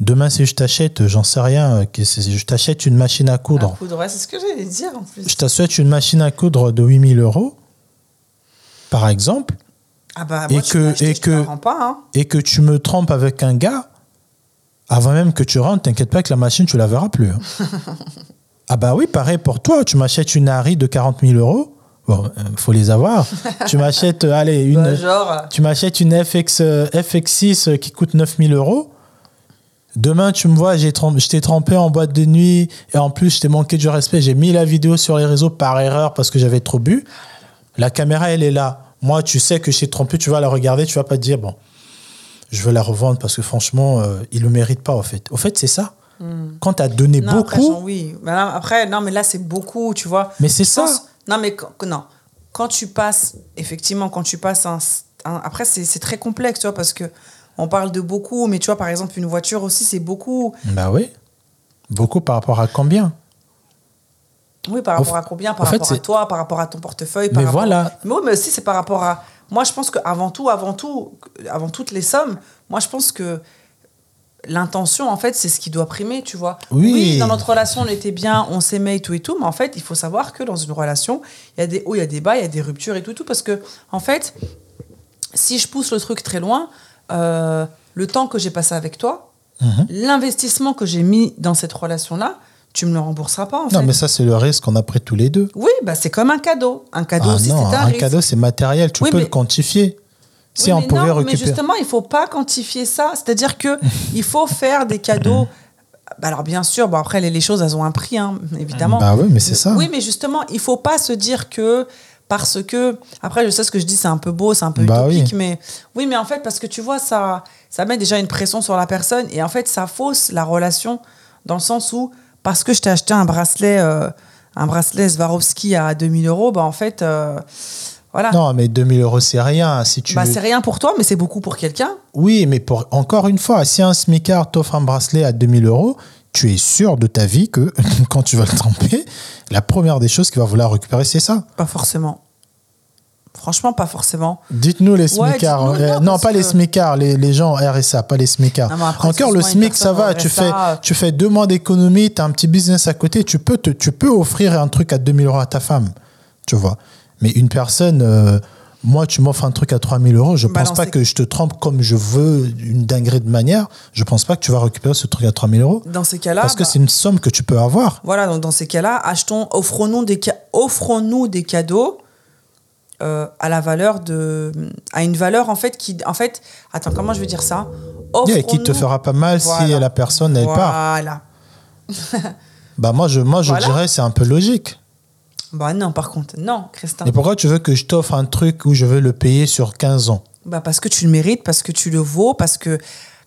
demain si je t'achète, j'en sais rien, euh, je t'achète une machine à À coudre. coudre, ouais, c'est ce que j'allais dire en plus. Je t'achète une machine à coudre de 8000 euros, par exemple, Ah bah Et moi, que- acheté, et que- pas. Hein. et que tu me trompes avec un gars, avant même que tu rentres, t'inquiète pas que la machine, tu la verras plus. hein. ah bah oui, pareil pour toi. Tu m'achètes une Harry de 40 000 euros. Bon, euh, faut les avoir. tu m'achètes, euh, allez, une, Bah, genre, tu m'achètes une FX, euh, FX6 euh, qui coûte 9 000 euros. Demain, tu me vois, j'ai je t'ai trempé en boîte de nuit et en plus, je t'ai manqué du respect. J'ai mis la vidéo sur les réseaux par erreur parce que j'avais trop bu. La caméra, elle est là. Moi, tu sais que je t'ai trompé, tu vas la regarder, tu vas pas te dire, bon, je veux la revendre parce que franchement, euh, il le mérite pas, au fait. Au fait, c'est ça. Quand tu as donné Hmm. non, après, beaucoup, genre, oui. Mais là, après, non, mais là, c'est beaucoup, tu vois. mais c'est ça. pense- non, mais quand, non. Quand tu passes, effectivement, quand tu passes un. un- après, c'est c'est très complexe, tu vois, parce que on parle de beaucoup, mais tu vois, par exemple, une voiture aussi, c'est beaucoup. Bah oui. Beaucoup par rapport à combien? Oui, par rapport à combien Par fait, rapport à toi, par rapport à ton portefeuille. Par Mais rapport- voilà. Mais oui, mais aussi, c'est par rapport à. Moi, je pense qu'avant tout, avant tout, avant toutes les sommes, moi, je pense que l'intention, en fait, c'est ce qui doit primer, tu vois. Oui. dans notre relation, on était bien, on s'aimait et tout et tout, mais en fait, il faut savoir que dans une relation, il y a des hauts, il y a des bas, il y a des ruptures et tout et tout, parce que, en fait, si je pousse le truc très loin, euh, le temps que j'ai passé avec toi, Mhm. l'investissement que j'ai mis dans cette relation-là, tu me le rembourseras pas, en Non, fait. mais ça, c'est le risque qu'on a pris tous les deux. Oui, bah c'est comme un cadeau. Un cadeau Ah non, c'est un, cadeau, c'est matériel. Tu Oui, peux mais- le quantifier. Si Oui, on mais pouvait non, Mais justement, il faut pas quantifier ça. C'est-à-dire que il faut faire des cadeaux. Bah Alors bien sûr, bon après les, les choses elles ont un prix, hein, évidemment. Bah oui, mais c'est ça. Oui, mais justement, il faut pas se dire que parce que après je sais ce que je dis, c'est un peu beau, c'est un peu Bah utopique, oui. mais oui, mais en fait parce que tu vois ça, ça met déjà une pression sur la personne et en fait ça fausse la relation dans le sens où parce que je t'ai acheté un bracelet, euh, un bracelet Swarovski à 2000 euros, bah en fait euh, voilà. Non, mais 2000 euros, c'est rien. Si tu... Bah, c'est rien pour toi, mais c'est beaucoup pour quelqu'un. Oui, mais pour, encore une fois, si un smicard t'offre un bracelet à 2000 euros, tu es sûr de ta vie que quand tu vas le tremper, la première des choses qu'il va vouloir récupérer, c'est ça. Pas forcément. Franchement, pas forcément. Dites-nous les smicards. Euh, non, pas les smicards, les, les gens RSA, pas les smicards. Non, mais après, Encore le SMIC, ça va. Tu fais, tu fais deux mois d'économie, tu as un petit business à côté, tu peux, te, tu peux offrir un truc à 2000 euros à ta femme. Tu vois. Mais une personne, euh, moi, tu m'offres un truc à 3000 euros, je Bah, pense pas que je te trempe comme je veux, une dinguerie de manière. Je pense pas que tu vas récupérer ce truc à 3000 euros. Dans ces cas-là, Parce que bah, c'est une somme que tu peux avoir. voilà, donc dans ces cas-là, achetons, offrons-nous des, offrons-nous des cadeaux euh, à la valeur de, à une valeur en fait qui, en fait, attends, comment je vais dire ça? Et qui te fera pas mal si la personne, elle part. Voilà. Bah, moi, je, moi, je Voilà. dirais c'est un peu logique. Bah non, par contre, non, Christin. Et pourquoi tu veux que je t'offre un truc où je veux le payer sur 15 ans? Bah parce que tu le mérites, parce que tu le vaux, parce que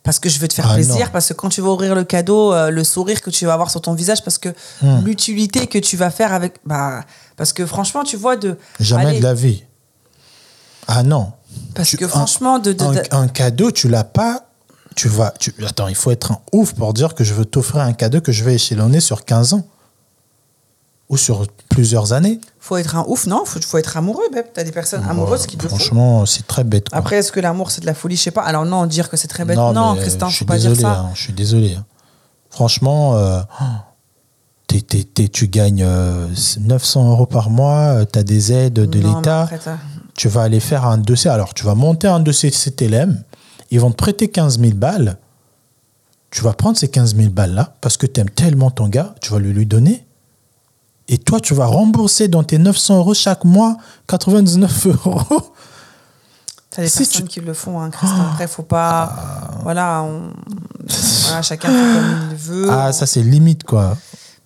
parce que je veux te faire Ah, plaisir, non. parce que quand tu vas ouvrir le cadeau, euh, le sourire que tu vas avoir sur ton visage, parce que Hmm. l'utilité que tu vas faire avec, bah parce que franchement, tu vois de Jamais Allez, de la vie. Ah non. parce Tu- que un- franchement de, de- un, de- un cadeau, tu l'as pas. Tu vas. Tu, attends, il faut être un ouf pour dire que je veux t'offrir un cadeau que je vais échelonner sur 15 ans. Ou sur plusieurs années. faut être un ouf, non faut, faut être amoureux, tu T'as des personnes amoureuses qui font. Franchement, c'est très bête. quoi. Après, est-ce que l'amour c'est de la folie? Je sais pas. Alors non, dire que c'est très bête. Non, mais Christin, je faut suis pas désolé. dire ça. hein, je suis désolé. hein. Franchement, euh, t'es- tu gagnes euh, 900 euros par mois, tu as des aides de Non, l'État, t'as- tu vas aller faire un dossier. Alors, tu vas monter un dossier CTLM, ils vont te prêter 15 000 balles. Tu vas prendre ces 15 000 balles-là, parce que tu aimes tellement ton gars, tu vas le lui donner. Et toi, tu vas rembourser dans tes 900 euros chaque mois 99 euros. T'as des Si personnes tu- Ah. qui le font, hein, Christian. Après, faut pas. Voilà, on- voilà, chacun fait comme il veut. Ah, ça, c'est limite, quoi.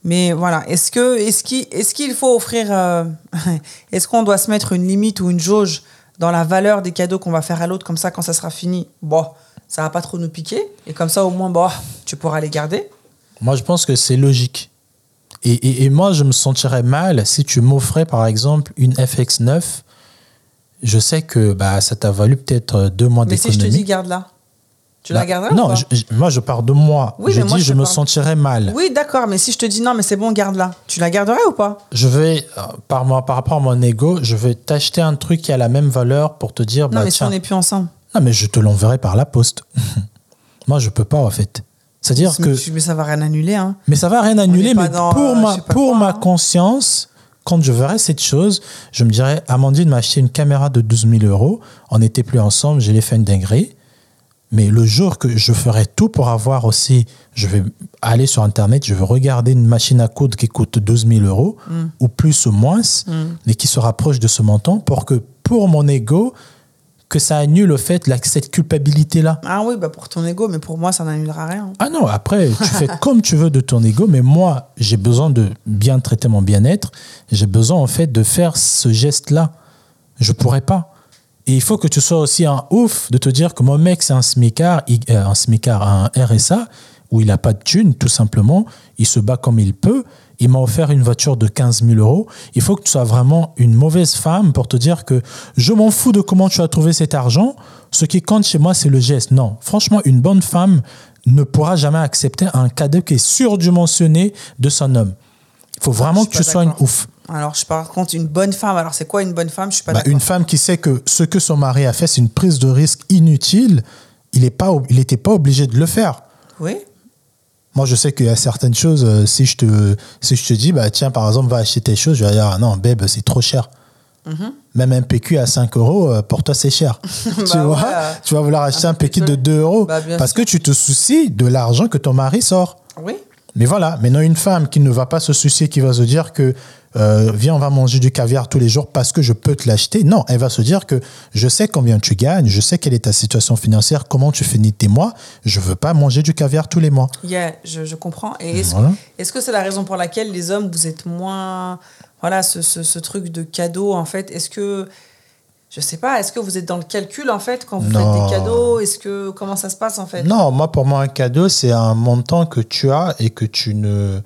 Mais voilà, est-ce que est-ce qu'il qu'il faut offrir euh, est-ce qu'on doit se mettre une limite ou une jauge dans la valeur des cadeaux qu'on va faire à l'autre comme ça quand ça sera fini Bon, ça va pas trop nous piquer et comme ça au moins bon, tu pourras les garder. Moi, je pense que c'est logique. Et, et- et moi, je me sentirais mal si tu m'offrais, par exemple, une FX9. Je sais que bah, ça t'a valu peut-être euh, deux mois Mais si je te dis d'économie. garde-la, tu Bah, la garderas ou Non, pas je- je- moi, je pars de moi. Oui, je moi, dis, je me sentirais mal. Oui, d'accord, mais si je te dis non, mais c'est bon, garde-la, tu la garderais ou pas Je vais, euh, par, moi, par rapport à mon ego, je vais t'acheter un truc qui a la même valeur pour te dire, Non, bah, mais si tiens, on n'est plus ensemble. non, mais je te l'enverrai par la poste. moi, je peux pas, en fait. C'est-à-dire que. mais ça va rien annuler, hein. Mais ça va rien annuler, mais dans, pour, euh, ma, pour quoi, ma hein. conscience, quand je verrai cette chose, je me dirais, Amandine m'a acheté une caméra de 12 000 euros, on n'était plus ensemble, j'ai fait une dinguerie. Mais le jour que je ferai tout pour avoir aussi, je vais aller sur Internet, je vais regarder une machine à coudre qui coûte 12 000 euros, Mm. ou plus ou moins, mais qui se rapproche de ce montant, pour que pour mon ego, que ça annule le fait, cette culpabilité-là. Ah oui, bah pour ton ego, mais pour moi, ça n'annulera rien. Ah non, après, tu fais comme tu veux de ton ego, mais moi, j'ai besoin de bien traiter mon bien-être. J'ai besoin, en fait, de faire ce geste-là. Je pourrais pas. Et il faut que tu sois aussi un ouf de te dire que mon mec, c'est un smicard, euh, un smicard, un RSA, où il n'a pas de thune, tout simplement. Il se bat comme il peut. Il m'a offert une voiture de 15 000 euros. Il faut que tu sois vraiment une mauvaise femme pour te dire que je m'en fous de comment tu as trouvé cet argent. Ce qui compte chez moi, c'est le geste. Non, franchement, une bonne femme ne pourra jamais accepter un cadeau qui est surdimensionné de son homme. Il faut vraiment que tu sois une ouf. Alors, je par contre, une bonne femme. Alors, c'est quoi une bonne femme? Je suis pas Bah, une femme qui sait que ce que son mari a fait, c'est une prise de risque inutile, il n'était pas, il était pas obligé de le faire. Oui. Moi, je sais qu'il y a certaines choses, euh, si je te, si je te dis, bah, tiens, par exemple, va acheter telle chose, je vais dire, ah non, babe, c'est trop cher. Mhm. Même un PQ à 5 euros, euh, pour toi, c'est cher. tu, Bah vois? ouais, euh, tu vas vouloir acheter un un peu PQ de plus 2 euros Bah, parce sûr. que tu te soucies de l'argent que ton mari sort. Oui. Mais voilà, maintenant une femme qui ne va pas se soucier, qui va se dire que euh, viens, on va manger du caviar tous les jours parce que je peux te l'acheter. Non, elle va se dire que je sais combien tu gagnes, je sais quelle est ta situation financière, comment tu finis tes mois. Je veux pas manger du caviar tous les mois. Yeah, je, je comprends. Et est-ce Voilà. que c'est la raison pour laquelle les hommes, vous êtes moins. Voilà, ce, ce, ce truc de cadeau, en fait, est-ce que. Je sais pas, est-ce que vous êtes dans le calcul, en fait, quand vous Non. faites des cadeaux? Est-ce que. Comment ça se passe, en fait? Non, moi pour moi un cadeau c'est un montant que tu as et que tu ne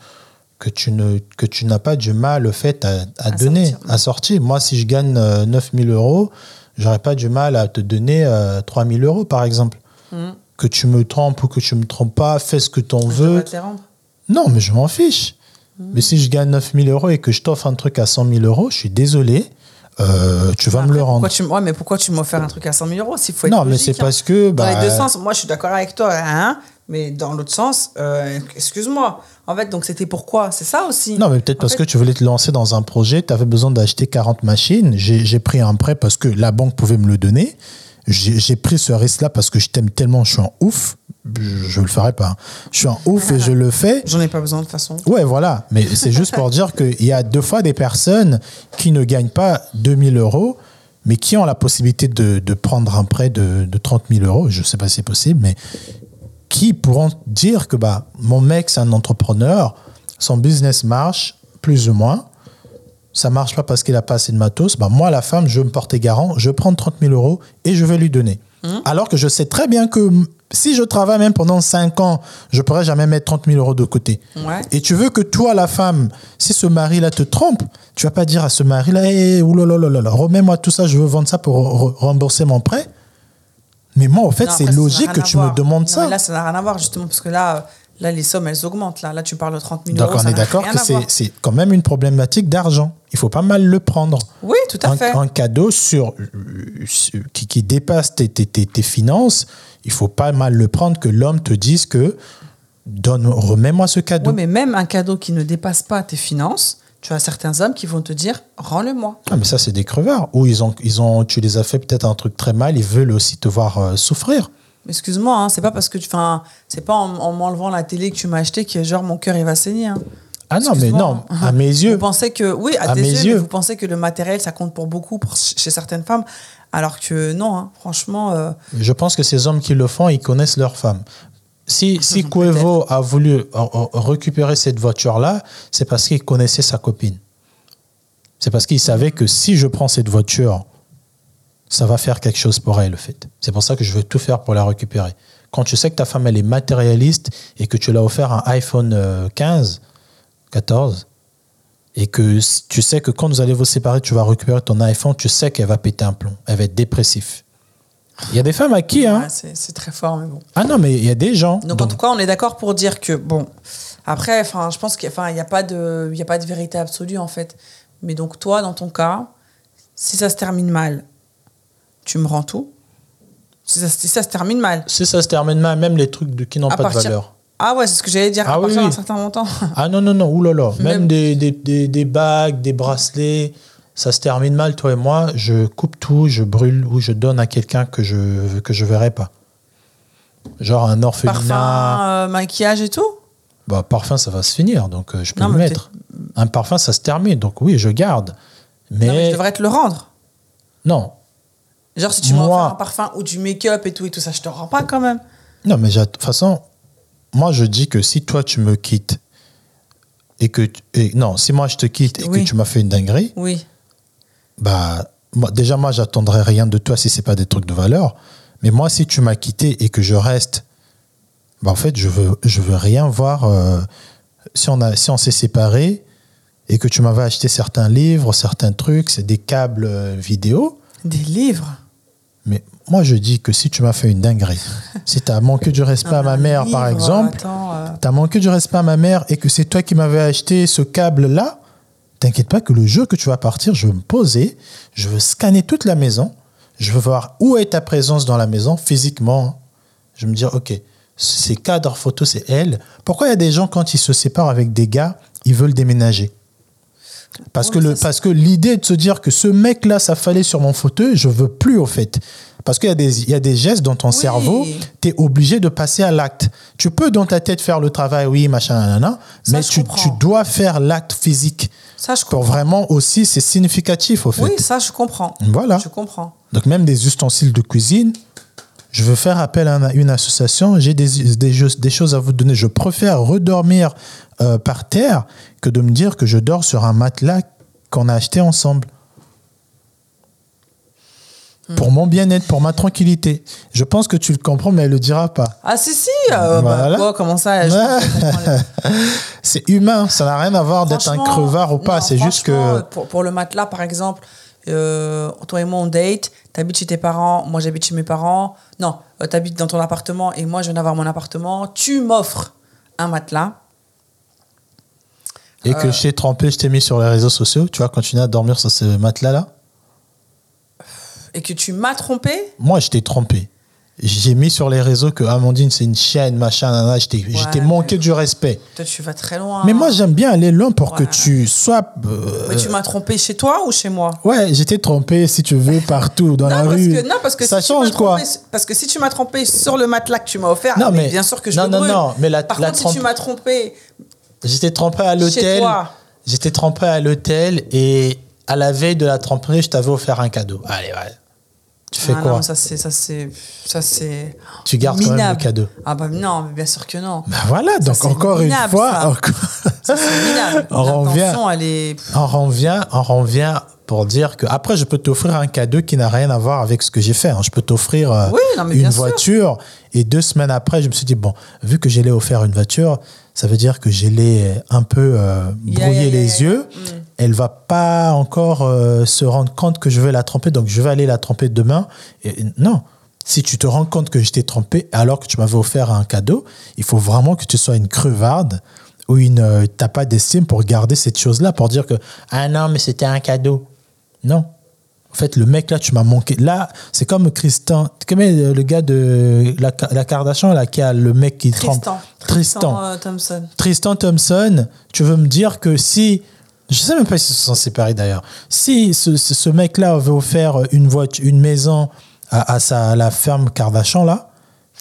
que tu ne que tu n'as pas du mal fait à, à À donner, sortir. à sortir. Moi si je gagne euh, 9000 euros, j'aurais pas du mal à te donner euh, 3000 euros par exemple. Mhm. Que tu me trompes ou que tu me trompes pas, fais ce que tu en veux. te les rendre Non, mais je m'en fiche. Mhm. Mais si je gagne 9000 euros et que je t'offre un truc à 100 000 euros, je suis désolé, euh, tu vas me Après, le rendre. Tu, ouais, mais pourquoi tu m'offres un truc à 100 000 euros S'il faut être Non, mais logique, c'est hein? parce que. Dans bah, les deux sens, moi je suis d'accord avec toi, hein, mais dans l'autre sens, euh, excuse-moi. En fait, donc c'était pourquoi C'est ça aussi Non, mais peut-être parce fait- que tu voulais te lancer dans un projet, tu avais besoin d'acheter 40 machines. J'ai pris un prêt parce que la banque pouvait me le donner. J'ai pris ce risque-là parce que je t'aime tellement, je suis un ouf. Je ne le ferai pas. Je suis un ouf et je le fais. J'en ai pas besoin de toute façon. Ouais, voilà. Mais c'est juste pour dire qu'il y a deux fois des personnes qui ne gagnent pas 2000 euros, mais qui ont la possibilité de, de prendre un prêt de, de 30 000 euros. Je ne sais pas si c'est possible, mais qui pourront dire que bah, mon mec, c'est un entrepreneur, son business marche, plus ou moins. Ça marche pas parce qu'il a pas assez de matos. Bah, moi, la femme, je veux me porter garant, je prends 30 000 euros et je vais lui donner. Alors que je sais très bien que si je travaille même pendant 5 ans, je pourrais jamais mettre 30 000 euros de côté. Ouais. Et tu veux que toi, la femme, si ce mari-là te trompe, tu vas pas dire à ce mari-là, hey, oulala, remets-moi tout ça, je veux vendre ça pour re- rembourser mon prêt. Mais moi, en fait, c'est logique que tu me demandes Non, ça. là, ça n'a rien à voir justement parce que là, là, les sommes elles augmentent. Là, là, tu parles de 30 000 euros. Donc, on est d'accord que c'est quand même une problématique d'argent. Il faut pas mal le prendre. Oui, tout à un, fait. un cadeau sur, sur- qui, qui dépasse tes, tes- tes- tes finances, il faut pas mal le prendre que l'homme te dise que donne, remets-moi ce cadeau. Oui, mais même un cadeau qui ne dépasse pas tes finances, tu as certains hommes qui vont te dire rends-le-moi. Ah, mais ça, c'est des crevards. Ou ils ont, ils ont, tu les as fait peut-être un truc très mal, ils veulent aussi te voir euh, souffrir. Excuse-moi, hein, c'est pas parce que tu. Enfin, c'est pas en, en m'enlevant la télé que tu m'as acheté que genre mon cœur il va saigner. hein. Ah non, mais non, à mes yeux. Vous pensez que. Oui, à, À tes mes yeux, vous pensez que le matériel ça compte pour beaucoup pour- chez certaines femmes, alors que non, hein, franchement. euh, Je pense que ces hommes qui le font, ils connaissent leur femme. Si, si. Cuevo a voulu euh, euh, récupérer cette voiture-là, c'est parce qu'il connaissait sa copine. C'est parce qu'il savait que si je prends cette voiture, ça va faire quelque chose pour elle, le fait. C'est pour ça que je veux tout faire pour la récupérer. Quand tu sais que ta femme, elle est matérialiste et que tu l'as offert un iPhone euh, 15, 14, et que tu sais que quand vous allez vous séparer, tu vas récupérer ton iPhone, tu sais qu'elle va péter un plomb, elle va être dépressive. Il y a des femmes à qui, hein ouais, c'est très fort, mais bon. Ah non, mais il y a des gens. Donc, en tout cas, on est d'accord pour dire que, bon, après, enfin, je pense qu'il n'y a, pas de- il y a pas de vérité absolue, en fait. Mais donc, toi, dans ton cas, si ça se termine mal, tu me rends tout. Si ça, si ça se termine mal, si ça se termine mal, même les trucs de, qui n'ont pas partir- de valeur. ah ouais, c'est ce que j'allais dire, Ah à oui, partir d'un oui. certain montant. Ah non, non, non, oulala. Même, Même- des, des, des, des bagues, des bracelets, ça se termine mal, toi et moi, je coupe tout, je brûle ou je donne à quelqu'un que je que je verrai pas. Genre un orphelinat. Parfum, euh, maquillage et tout? Bah, parfum, ça va se finir, donc euh, je peux Non, le mettre. Un parfum, ça se termine, donc oui, je garde. Mais Non, mais je devrais te le rendre. non, Genre, si tu m'offres un parfum ou du make-up et tout et tout ça, je te rends pas quand même. Non, mais de toute façon, moi je dis que si toi tu me quittes et que tu- et, non, si moi je te quitte et Oui. que tu m'as fait une dinguerie, Oui. Bah moi, déjà moi j'attendrai rien de toi si c'est pas des trucs de valeur. Mais moi si tu m'as quitté et que je reste, bah en fait je veux je veux rien voir. euh, si on a si on s'est séparés et que tu m'avais acheté certains livres, certains trucs, c'est des câbles euh, vidéo. Des livres? Mais moi je dis que si tu m'as fait une dinguerie, si tu as manqué du respect à ma Un mère par exemple, attends, euh, T'as manqué du respect à ma mère et que c'est toi qui m'avais acheté ce câble-là, t'inquiète pas que le jour que tu vas partir, je vais me poser, je veux scanner toute la maison, je veux voir où est ta présence dans la maison physiquement. Je vais me dire, ok, ces cadres photos, c'est elle. Pourquoi il y a des gens, quand ils se séparent avec des gars, ils veulent déménager? Parce que, le, parce que l'idée de se dire que ce mec-là, ça fallait sur mon fauteuil, je veux plus au fait. Parce qu'il y, a des- il y a des gestes dans ton Oui. cerveau, tu es obligé de passer à l'acte. Tu peux dans ta tête faire le travail, oui, machin, nanana, Ça, mais tu, tu dois faire l'acte physique. Ça, je Pour vraiment aussi, c'est significatif au fait. Oui, ça, je comprends. Voilà. Je comprends. Donc même des ustensiles de cuisine, je veux faire appel à une association, j'ai des, des, choses- des choses à vous donner. Je préfère redormir euh, par terre que de me dire que je dors sur un matelas qu'on a acheté ensemble. Pour mon bien-être, pour ma tranquillité. Je pense que tu le comprends, mais elle le dira pas. Ah, si, si. euh, bah, Voilà. comment ça C'est humain, ça n'a rien à voir d'être un crevard ou pas. C'est juste que. Pour, pour le matelas, par exemple, euh, toi et moi, on date. T'habites chez tes parents, moi j'habite chez mes parents. Non, euh, t'habites dans ton appartement et moi je viens d'avoir mon appartement. Tu m'offres un matelas. Et Euh. que je t'ai trempé, je t'ai mis sur les réseaux sociaux. Tu vas continuer à dormir sur ce matelas-là et que tu m'as trompé, Moi, je t'ai trompé. J'ai mis sur les réseaux que Amandine, c'est une chienne, machin, nanana. Ouais, manqué du respect. toi tu vas très loin. Mais moi, j'aime bien aller loin pour. Ouais. que tu sois. euh, Mais tu m'as trompé chez toi ou chez moi? Ouais, j'étais trompé, si tu veux, partout, dans non la rue. que, non, parce que ça si change quoi trompé- Parce que si tu m'as trompé sur le matelas que tu m'as offert, Non, ah, mais, mais- bien sûr que je non, non, brûle. non, mais la- Par la contre, trompe- si tu m'as trompé J'étais trempé à l'hôtel. J'étais trempé à l'hôtel et à la veille de la tremperie, je t'avais offert un cadeau. Allez, ouais. Tu fais Ah quoi non, ça c'est ça c'est ça c'est Tu gardes quand même le minable. cadeau. Ah bah non, mais bien sûr que non. Ben voilà, donc encore une minable, fois, ça. encore- Ça c'est minable. On revient. Elle est on revient, on revient pour dire que après je peux t'offrir un cadeau qui n'a rien à voir avec ce que j'ai fait. hein. Je peux t'offrir euh, Oui, une sûr. voiture et deux semaines après je me suis dit bon vu que j'allais offert une voiture, ça veut dire que j'allais un peu euh, Yeah, brouiller yeah, yeah, les yeah. yeux. Mm. Elle va pas encore euh, se rendre compte que je vais la tromper, donc je vais aller la tromper demain. Et, non. Si tu te rends compte que je t'ai trompé alors que tu m'avais offert un cadeau, il faut vraiment que tu sois une crevarde ou une euh, t'as pas d'estime pour garder cette chose-là, pour dire que ah non mais c'était un cadeau. Non. En fait, le mec là, tu m'as manqué. Là, c'est comme Tristan, comme euh, le gars de la, la Kardashian là qui a le mec qui trompe. Tristan. Tristan. euh, Thompson. Tristan Thompson, tu veux me dire que si. Je sais même pas s'ils se sont séparés d'ailleurs. Si ce, ce- ce mec-là avait offert une voiture, une maison à, à sa, à la ferme Kardashian, là,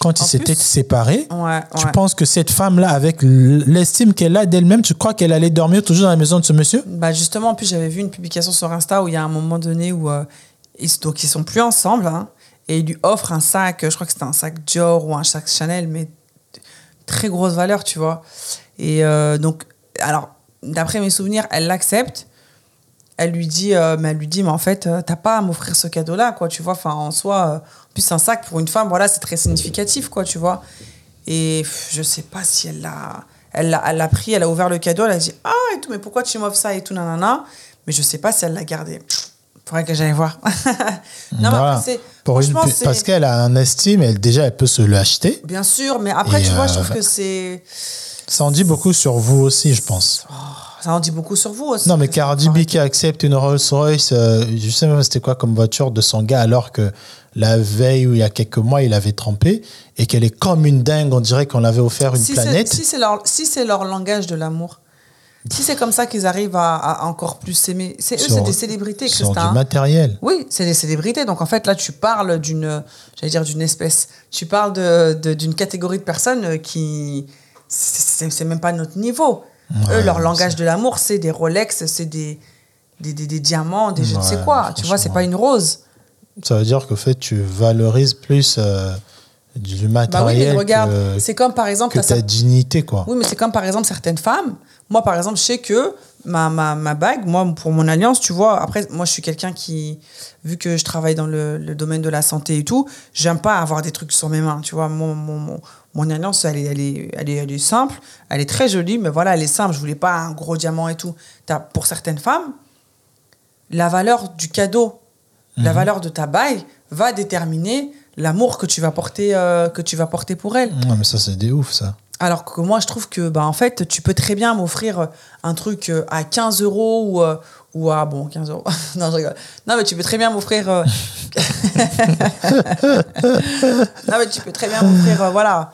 quand ils En s'étaient séparés, Ouais, tu penses que cette femme-là, avec l'estime qu'elle a d'elle-même, tu crois qu'elle allait dormir toujours dans la maison de ce monsieur? Bah justement, en plus, j'avais vu une publication sur Insta où il y a un moment donné où euh, ils, donc ils sont plus ensemble hein, et il lui offre un sac, je crois que c'était un sac Dior ou un sac Chanel, mais très grosse valeur, tu vois. Et euh, donc, alors, d'après mes souvenirs, elle l'accepte. Elle lui dit, euh, mais elle lui dit, mais en fait, euh, t'as pas à m'offrir ce cadeau-là, quoi, tu vois. Enfin, en soi, euh, en plus, un sac pour une femme, voilà, c'est très significatif, quoi, tu vois. Et pff, je sais pas si elle l'a, elle l'a, elle l'a pris, elle a ouvert le cadeau, elle a dit, ah et tout, mais pourquoi tu m'offres ça et tout, nanana. Mais je sais pas si elle l'a gardé. Faudrait que j'aille voir. non, mais Voilà. c'est, Pour une- parce qu'elle a un estime, elle, déjà, elle peut se l'acheter. bien sûr, mais après, Et, tu vois, je trouve que c'est, Ça en dit beaucoup sur vous aussi, je pense. Ça en dit beaucoup sur vous aussi. Non, mais Cardi B qui accepte une Rolls Royce, euh, je sais même pas c'était quoi comme voiture de son gars, alors que la veille ou il y a quelques mois, il avait trempé et qu'elle est comme une dingue, on dirait qu'on l'avait offert une si c'est, planète. si c'est leur, si c'est leur langage de l'amour, si c'est comme ça qu'ils arrivent à, à encore plus s'aimer, c'est eux, c'est des célébrités, sur Christa. du matériel. Oui, c'est des célébrités. Donc en fait, là, tu parles d'une, j'allais dire d'une espèce. Tu parles de, de- d'une catégorie de personnes euh, qui, c'est, c'est- c'est même pas notre niveau. Ouais, Eux, leur langage de l'amour, c'est des Rolex, c'est des, des, des, des diamants, des je ne sais quoi. Tu vois, c'est pas une rose. Ça veut dire qu'au fait, tu valorises plus euh, du Bah oui, matériel regarde, que, c'est comme par exemple. que ta dignité, quoi. Oui, mais c'est comme par exemple certaines femmes. Moi, par exemple, je sais que ma, ma, ma bague, moi, pour mon alliance, tu vois, après, moi, je suis quelqu'un qui, vu que je travaille dans le, le domaine de la santé et tout, j'aime pas avoir des trucs sur mes mains, tu vois. Mon, mon, mon, mon alliance, elle est, elle, est, elle, est, elle est simple, elle est très jolie, mais voilà, elle est simple. Je voulais pas un gros diamant et tout. T'as- pour certaines femmes, la valeur du cadeau, la valeur de ta bague va déterminer l'amour que tu vas porter, euh, que tu vas porter pour elle. Non, mais ça, c'est des ouf, ça. Alors que moi, je trouve que, bah, en fait, tu peux très bien m'offrir un truc euh, à 15 euros ou, euh, ou à, bon, 15 euros. non, je rigole. Non, mais tu peux très bien m'offrir. euh, non, mais tu peux très bien m'offrir, voilà,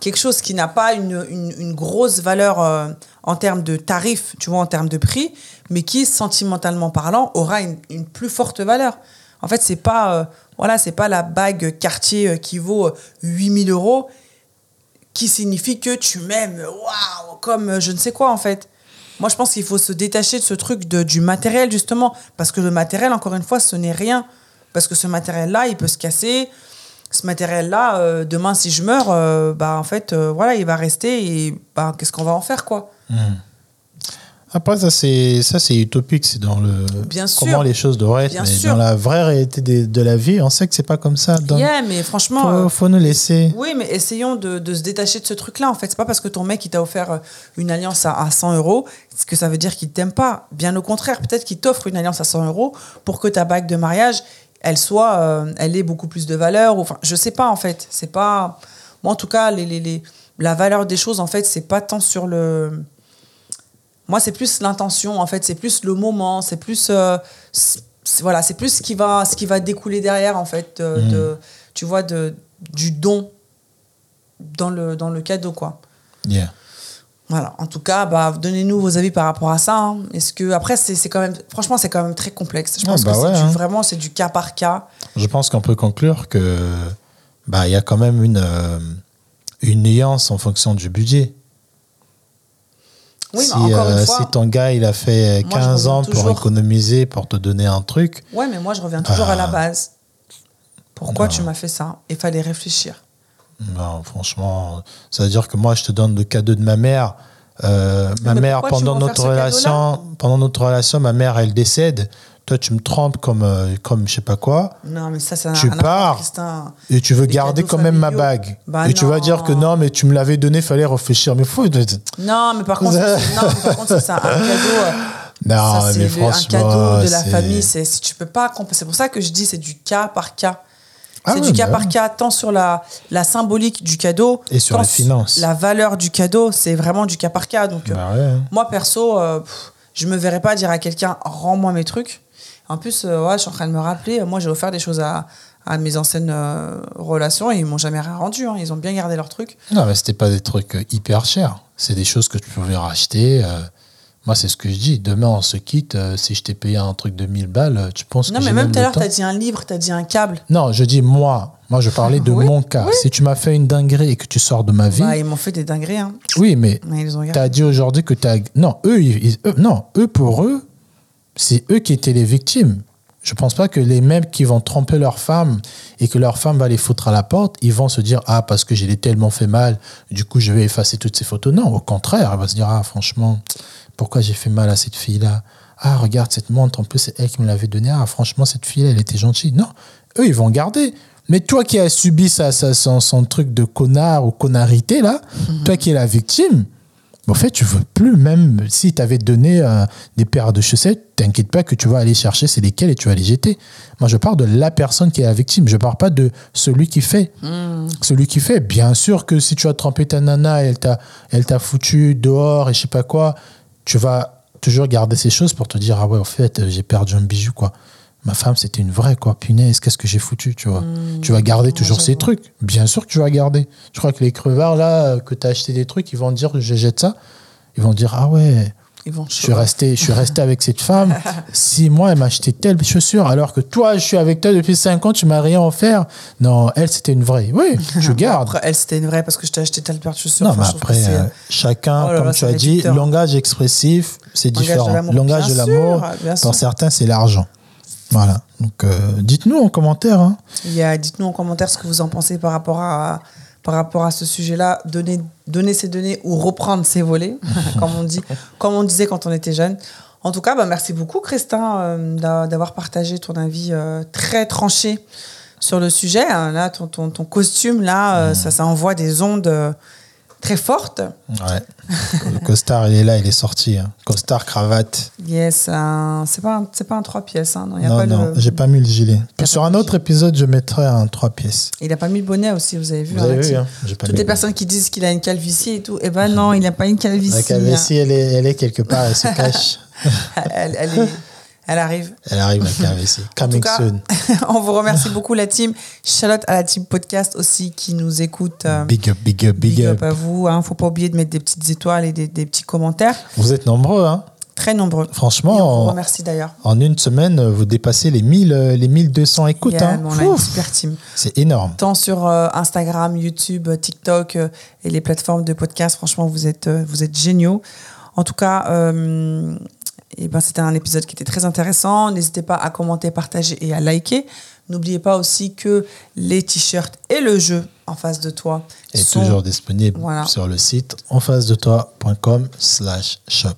quelque chose qui n'a pas une, une, grosse valeur euh, en termes de tarif, tu vois, en termes de prix, mais qui, sentimentalement parlant, aura une, une plus forte valeur. En fait, c'est pas, euh, voilà, pas la bague Cartier euh, qui vaut euh, 8000 euros qui signifie que tu m'aimes, waouh, comme je ne sais quoi en fait. Moi, je pense qu'il faut se détacher de ce truc de, du matériel, justement, parce que le matériel, encore une fois, ce n'est rien. Parce que ce matériel-là, il peut se casser. Ce matériel-là, euh, demain, si je meurs, euh, bah, en fait, euh, voilà, il va rester et bah, qu'est-ce qu'on va en faire, quoi? Après, ça, c'est ça, c'est utopique. C'est dans le. Bien sûr. Comment les choses devraient être. Bien mais sûr. dans la vraie réalité de, la vie, on sait que c'est pas comme ça. Donc, Yeah, mais franchement. faut, faut nous laisser. Oui, mais essayons de, de se détacher de ce truc-là. En fait, c'est pas parce que ton mec il t'a offert une alliance à, à 100 euros que ça veut dire qu'il t'aime pas. Bien au contraire, peut-être qu'il t'offre une alliance à 100 euros pour que ta bague de mariage, elle soit, euh, elle ait beaucoup plus de valeur. ou- Enfin, je sais pas en fait. C'est pas. Moi, en tout cas, les, les, les- la valeur des choses, en fait, c'est pas tant sur le. Moi, c'est plus l'intention. En fait, c'est plus le moment. C'est plus. euh, voilà, c'est plus ce qui va, ce qui va découler derrière, en fait, de, tu vois, de, du don dans le, dans le cadeau, quoi. Yeah. Voilà. En tout cas, bah, donnez-nous vos avis par rapport à ça. hein. Est-ce que après, c'est quand même, franchement, c'est quand même très complexe. Je Ah, pense bah que c'est ouais, du- hein. vraiment, c'est du cas par cas. Je pense qu'on peut conclure que bah il y a quand même une euh, une nuance en fonction du budget. Oui, si, mais encore euh, une fois. si ton gars il a fait Moi, je 15 reviens ans pour économiser pour te donner un truc, Ouais, mais moi, je reviens toujours à la Ah. base. Pourquoi Non. tu m'as fait ça? Il fallait réfléchir. Non, franchement, ça veut dire que moi je te donne le cadeau de ma mère. Euh, ma mère pendant notre relation, pendant notre relation, ma mère elle décède. Toi tu me trompes comme euh, comme je sais pas quoi. Non, mais ça, Tu voir, pars. Et tu veux garder quand même ma bague. Bah et tu vas dire que non, mais tu me l'avais donné, fallait réfléchir. Mais fou. Non, mais par contre, c'est- non, mais par contre, c'est un cadeau. euh, Non, ça, c'est mais le- un cadeau de la famille. C'est, si tu peux pas. C'est pour ça que je dis c'est du cas par cas. Ah c'est du cas bah par cas, tant sur la, la symbolique du cadeau. Et sur tant les finances. La valeur du cadeau, c'est vraiment du cas par cas. Donc, euh, Bah ouais, hein. moi, perso, euh, pff, je me verrais pas dire à quelqu'un rends-moi mes trucs. En plus, euh, ouais, je suis en train de me rappeler, euh, moi, j'ai offert des choses à, à mes anciennes euh, relations et ils m'ont jamais rien rendu. hein. Ils ont bien gardé leur truc. Non, mais c'était pas des trucs euh, hyper chers. C'est des choses que tu pouvais racheter. Moi, c'est ce que je dis. Demain, on se quitte. euh, si je t'ai payé un truc de 1000 balles, euh, tu penses Non, que mais même tout à l'heure, tu as dit un livre, tu as dit un câble. Non, je dis moi. Moi, je parlais de Oui, mon cas. Si tu m'as fait une dinguerie et que tu sors de ma vie, Bah, ils m'ont fait des dingueries. Hein. oui, mais Mais ils ont tu as dit aujourd'hui que tu as. Non, eux, ils- ils- eux- non, eux, pour eux, c'est eux qui étaient les victimes. Je pense pas que les mêmes qui vont tromper leur femme et que leur femme va les foutre à la porte, ils vont se dire Ah, parce que j'ai tellement fait mal, du coup, je vais effacer toutes ces photos. Non, au contraire, elle va se dire Ah, franchement, pourquoi j'ai fait mal à cette fille-là? Ah, regarde cette montre, en plus, c'est elle qui me l'avait donnée. Ah, franchement, cette fille-là, elle était gentille. Non, eux, ils vont garder. Mais toi qui as subi ça, ça, son, son truc de connard ou connarité, là, toi qui es la victime, en fait, tu veux plus, même si tu avais donné euh, des paires de chaussettes, t'inquiète pas que tu vas aller chercher c'est lesquelles et tu vas les jeter. Moi, je parle de la personne qui est la victime. Je parle pas de celui qui fait. Celui qui fait, bien sûr que si tu as trompé ta nana, elle t'a, elle t'a foutu dehors et je sais pas quoi, tu vas toujours garder ces choses pour te dire, ah ouais, en fait, j'ai perdu un bijou, quoi. Ma femme, c'était une vraie, quoi. Punaise, qu'est-ce que j'ai foutu, tu vois. Tu vas garder toujours ces trucs. Bien sûr que tu vas garder. Je crois que les crevards, là, que tu as acheté des trucs, ils vont dire, je jette ça. Ils vont dire, ah ouais, Ils vont je suis resté, je suis resté avec cette femme. Six mois, elle m'a acheté telle chaussure, alors que toi, je suis avec toi depuis cinq ans, tu m'as rien offert. Non, elle, c'était une vraie. Oui, tu gardes. Après, elle, c'était une vraie parce que je t'ai acheté telle paire de chaussures. Non, Enfin, mais après, euh, chacun, Oh là comme là, tu as dit, langage expressif, c'est différent. Langage de l'amour, pour certains, c'est l'argent. Voilà. Donc, euh, dites-nous en commentaire. hein. Il y a, dites-nous en commentaire ce que vous en pensez par rapport à, par rapport à ce sujet-là. Donner, donner ses données ou reprendre ses volets, comme on dit, comme on disait quand on était jeune. En tout cas, bah, merci beaucoup, Christin, euh, d'a- d'avoir partagé ton avis euh, très tranché sur le sujet. hein. Là, ton, ton, ton costume, là, ça, ça envoie des ondes très fortes. Ouais. Le costard, il est là, il est sorti. hein. Costard, cravate. Yes, un- c'est pas, un- pas un trois pièces. Hein. Non, y a Non, pas non, le- j'ai pas mis le gilet. a Sur un autre épisode, je mettrai un trois pièces. Il n'a pas mis le bonnet aussi, vous avez vu. Vous hein, avez la vu, hein pas Toutes les le- personnes qui disent qu'il a une calvitie et tout, eh ben non, il n'a pas une calvitie. La calvitie, elle est, elle est quelque part, elle se cache. elle, elle, est- elle arrive. Elle arrive, la tout Coming cas, soon. on vous remercie beaucoup, la team. Charlotte à la team podcast aussi qui nous écoute. euh, Big up, big up, big, big up. up à vous. Hein. Faut pas oublier de mettre des petites étoiles et des, des petits commentaires. Vous êtes nombreux, hein Très nombreux. Franchement, Et on vous remercie d'ailleurs. En une semaine, vous dépassez les 1000, euh, les 1200 écoutes. Yeah, hein. on a une super team. C'est énorme. Tant sur euh, Instagram, YouTube, TikTok euh, et les plateformes de podcast. Franchement, vous êtes, euh, vous êtes géniaux. En tout cas, euh, eh ben, c'était un épisode qui était très intéressant. N'hésitez pas à commenter, partager et à liker. N'oubliez pas aussi que les t-shirts et le jeu en face de toi est sont toujours disponible Voilà. sur le site en face de toi.com slash shop.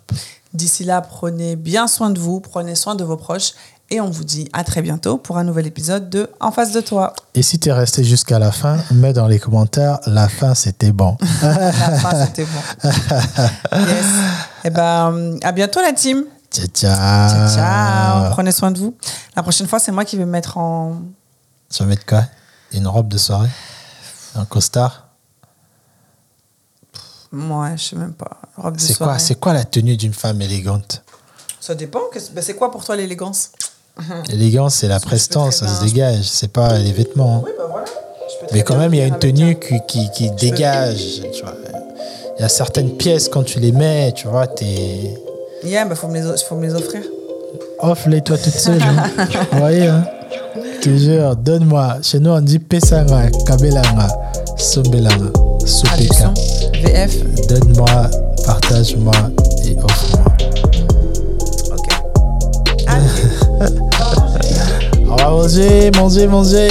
D'ici là, prenez bien soin de vous, prenez soin de vos proches et on vous dit à très bientôt pour un nouvel épisode de En face de toi. Et si tu es resté jusqu'à la fin, mets dans les commentaires, la fin c'était bon. La fin, c'était bon. Yes. Et ben, à bientôt la team. Ciao, ciao. Ciao, ciao. Prenez soin de vous. La prochaine fois, c'est moi qui vais me mettre en. Tu vas mettre quoi? Une robe de soirée? Un costard? Moi, je sais même pas. Robe de C'est quoi, c'est quoi la tenue d'une femme élégante? Ça dépend. ben, c'est quoi pour toi l'élégance? L'élégance, c'est la prestance, ça se dégage. C'est pas les vêtements. hein. Oui, ben voilà. Mais quand même, il y a une tenue qui, qui, qui dégage. tu vois. Il y a certaines pièces, quand tu les mets, tu vois, t'es. Yeah, faut me les, faut me les offrir. Offre-les toi toute seule. hein. Vous voyez, hein jure, donne-moi. Chez nous, on dit Pesanga, Kabelanga, Sombelanga, Sopeka. VF. Donne-moi, partage-moi et offre-moi. Ok. Allez. On va manger, manger, manger.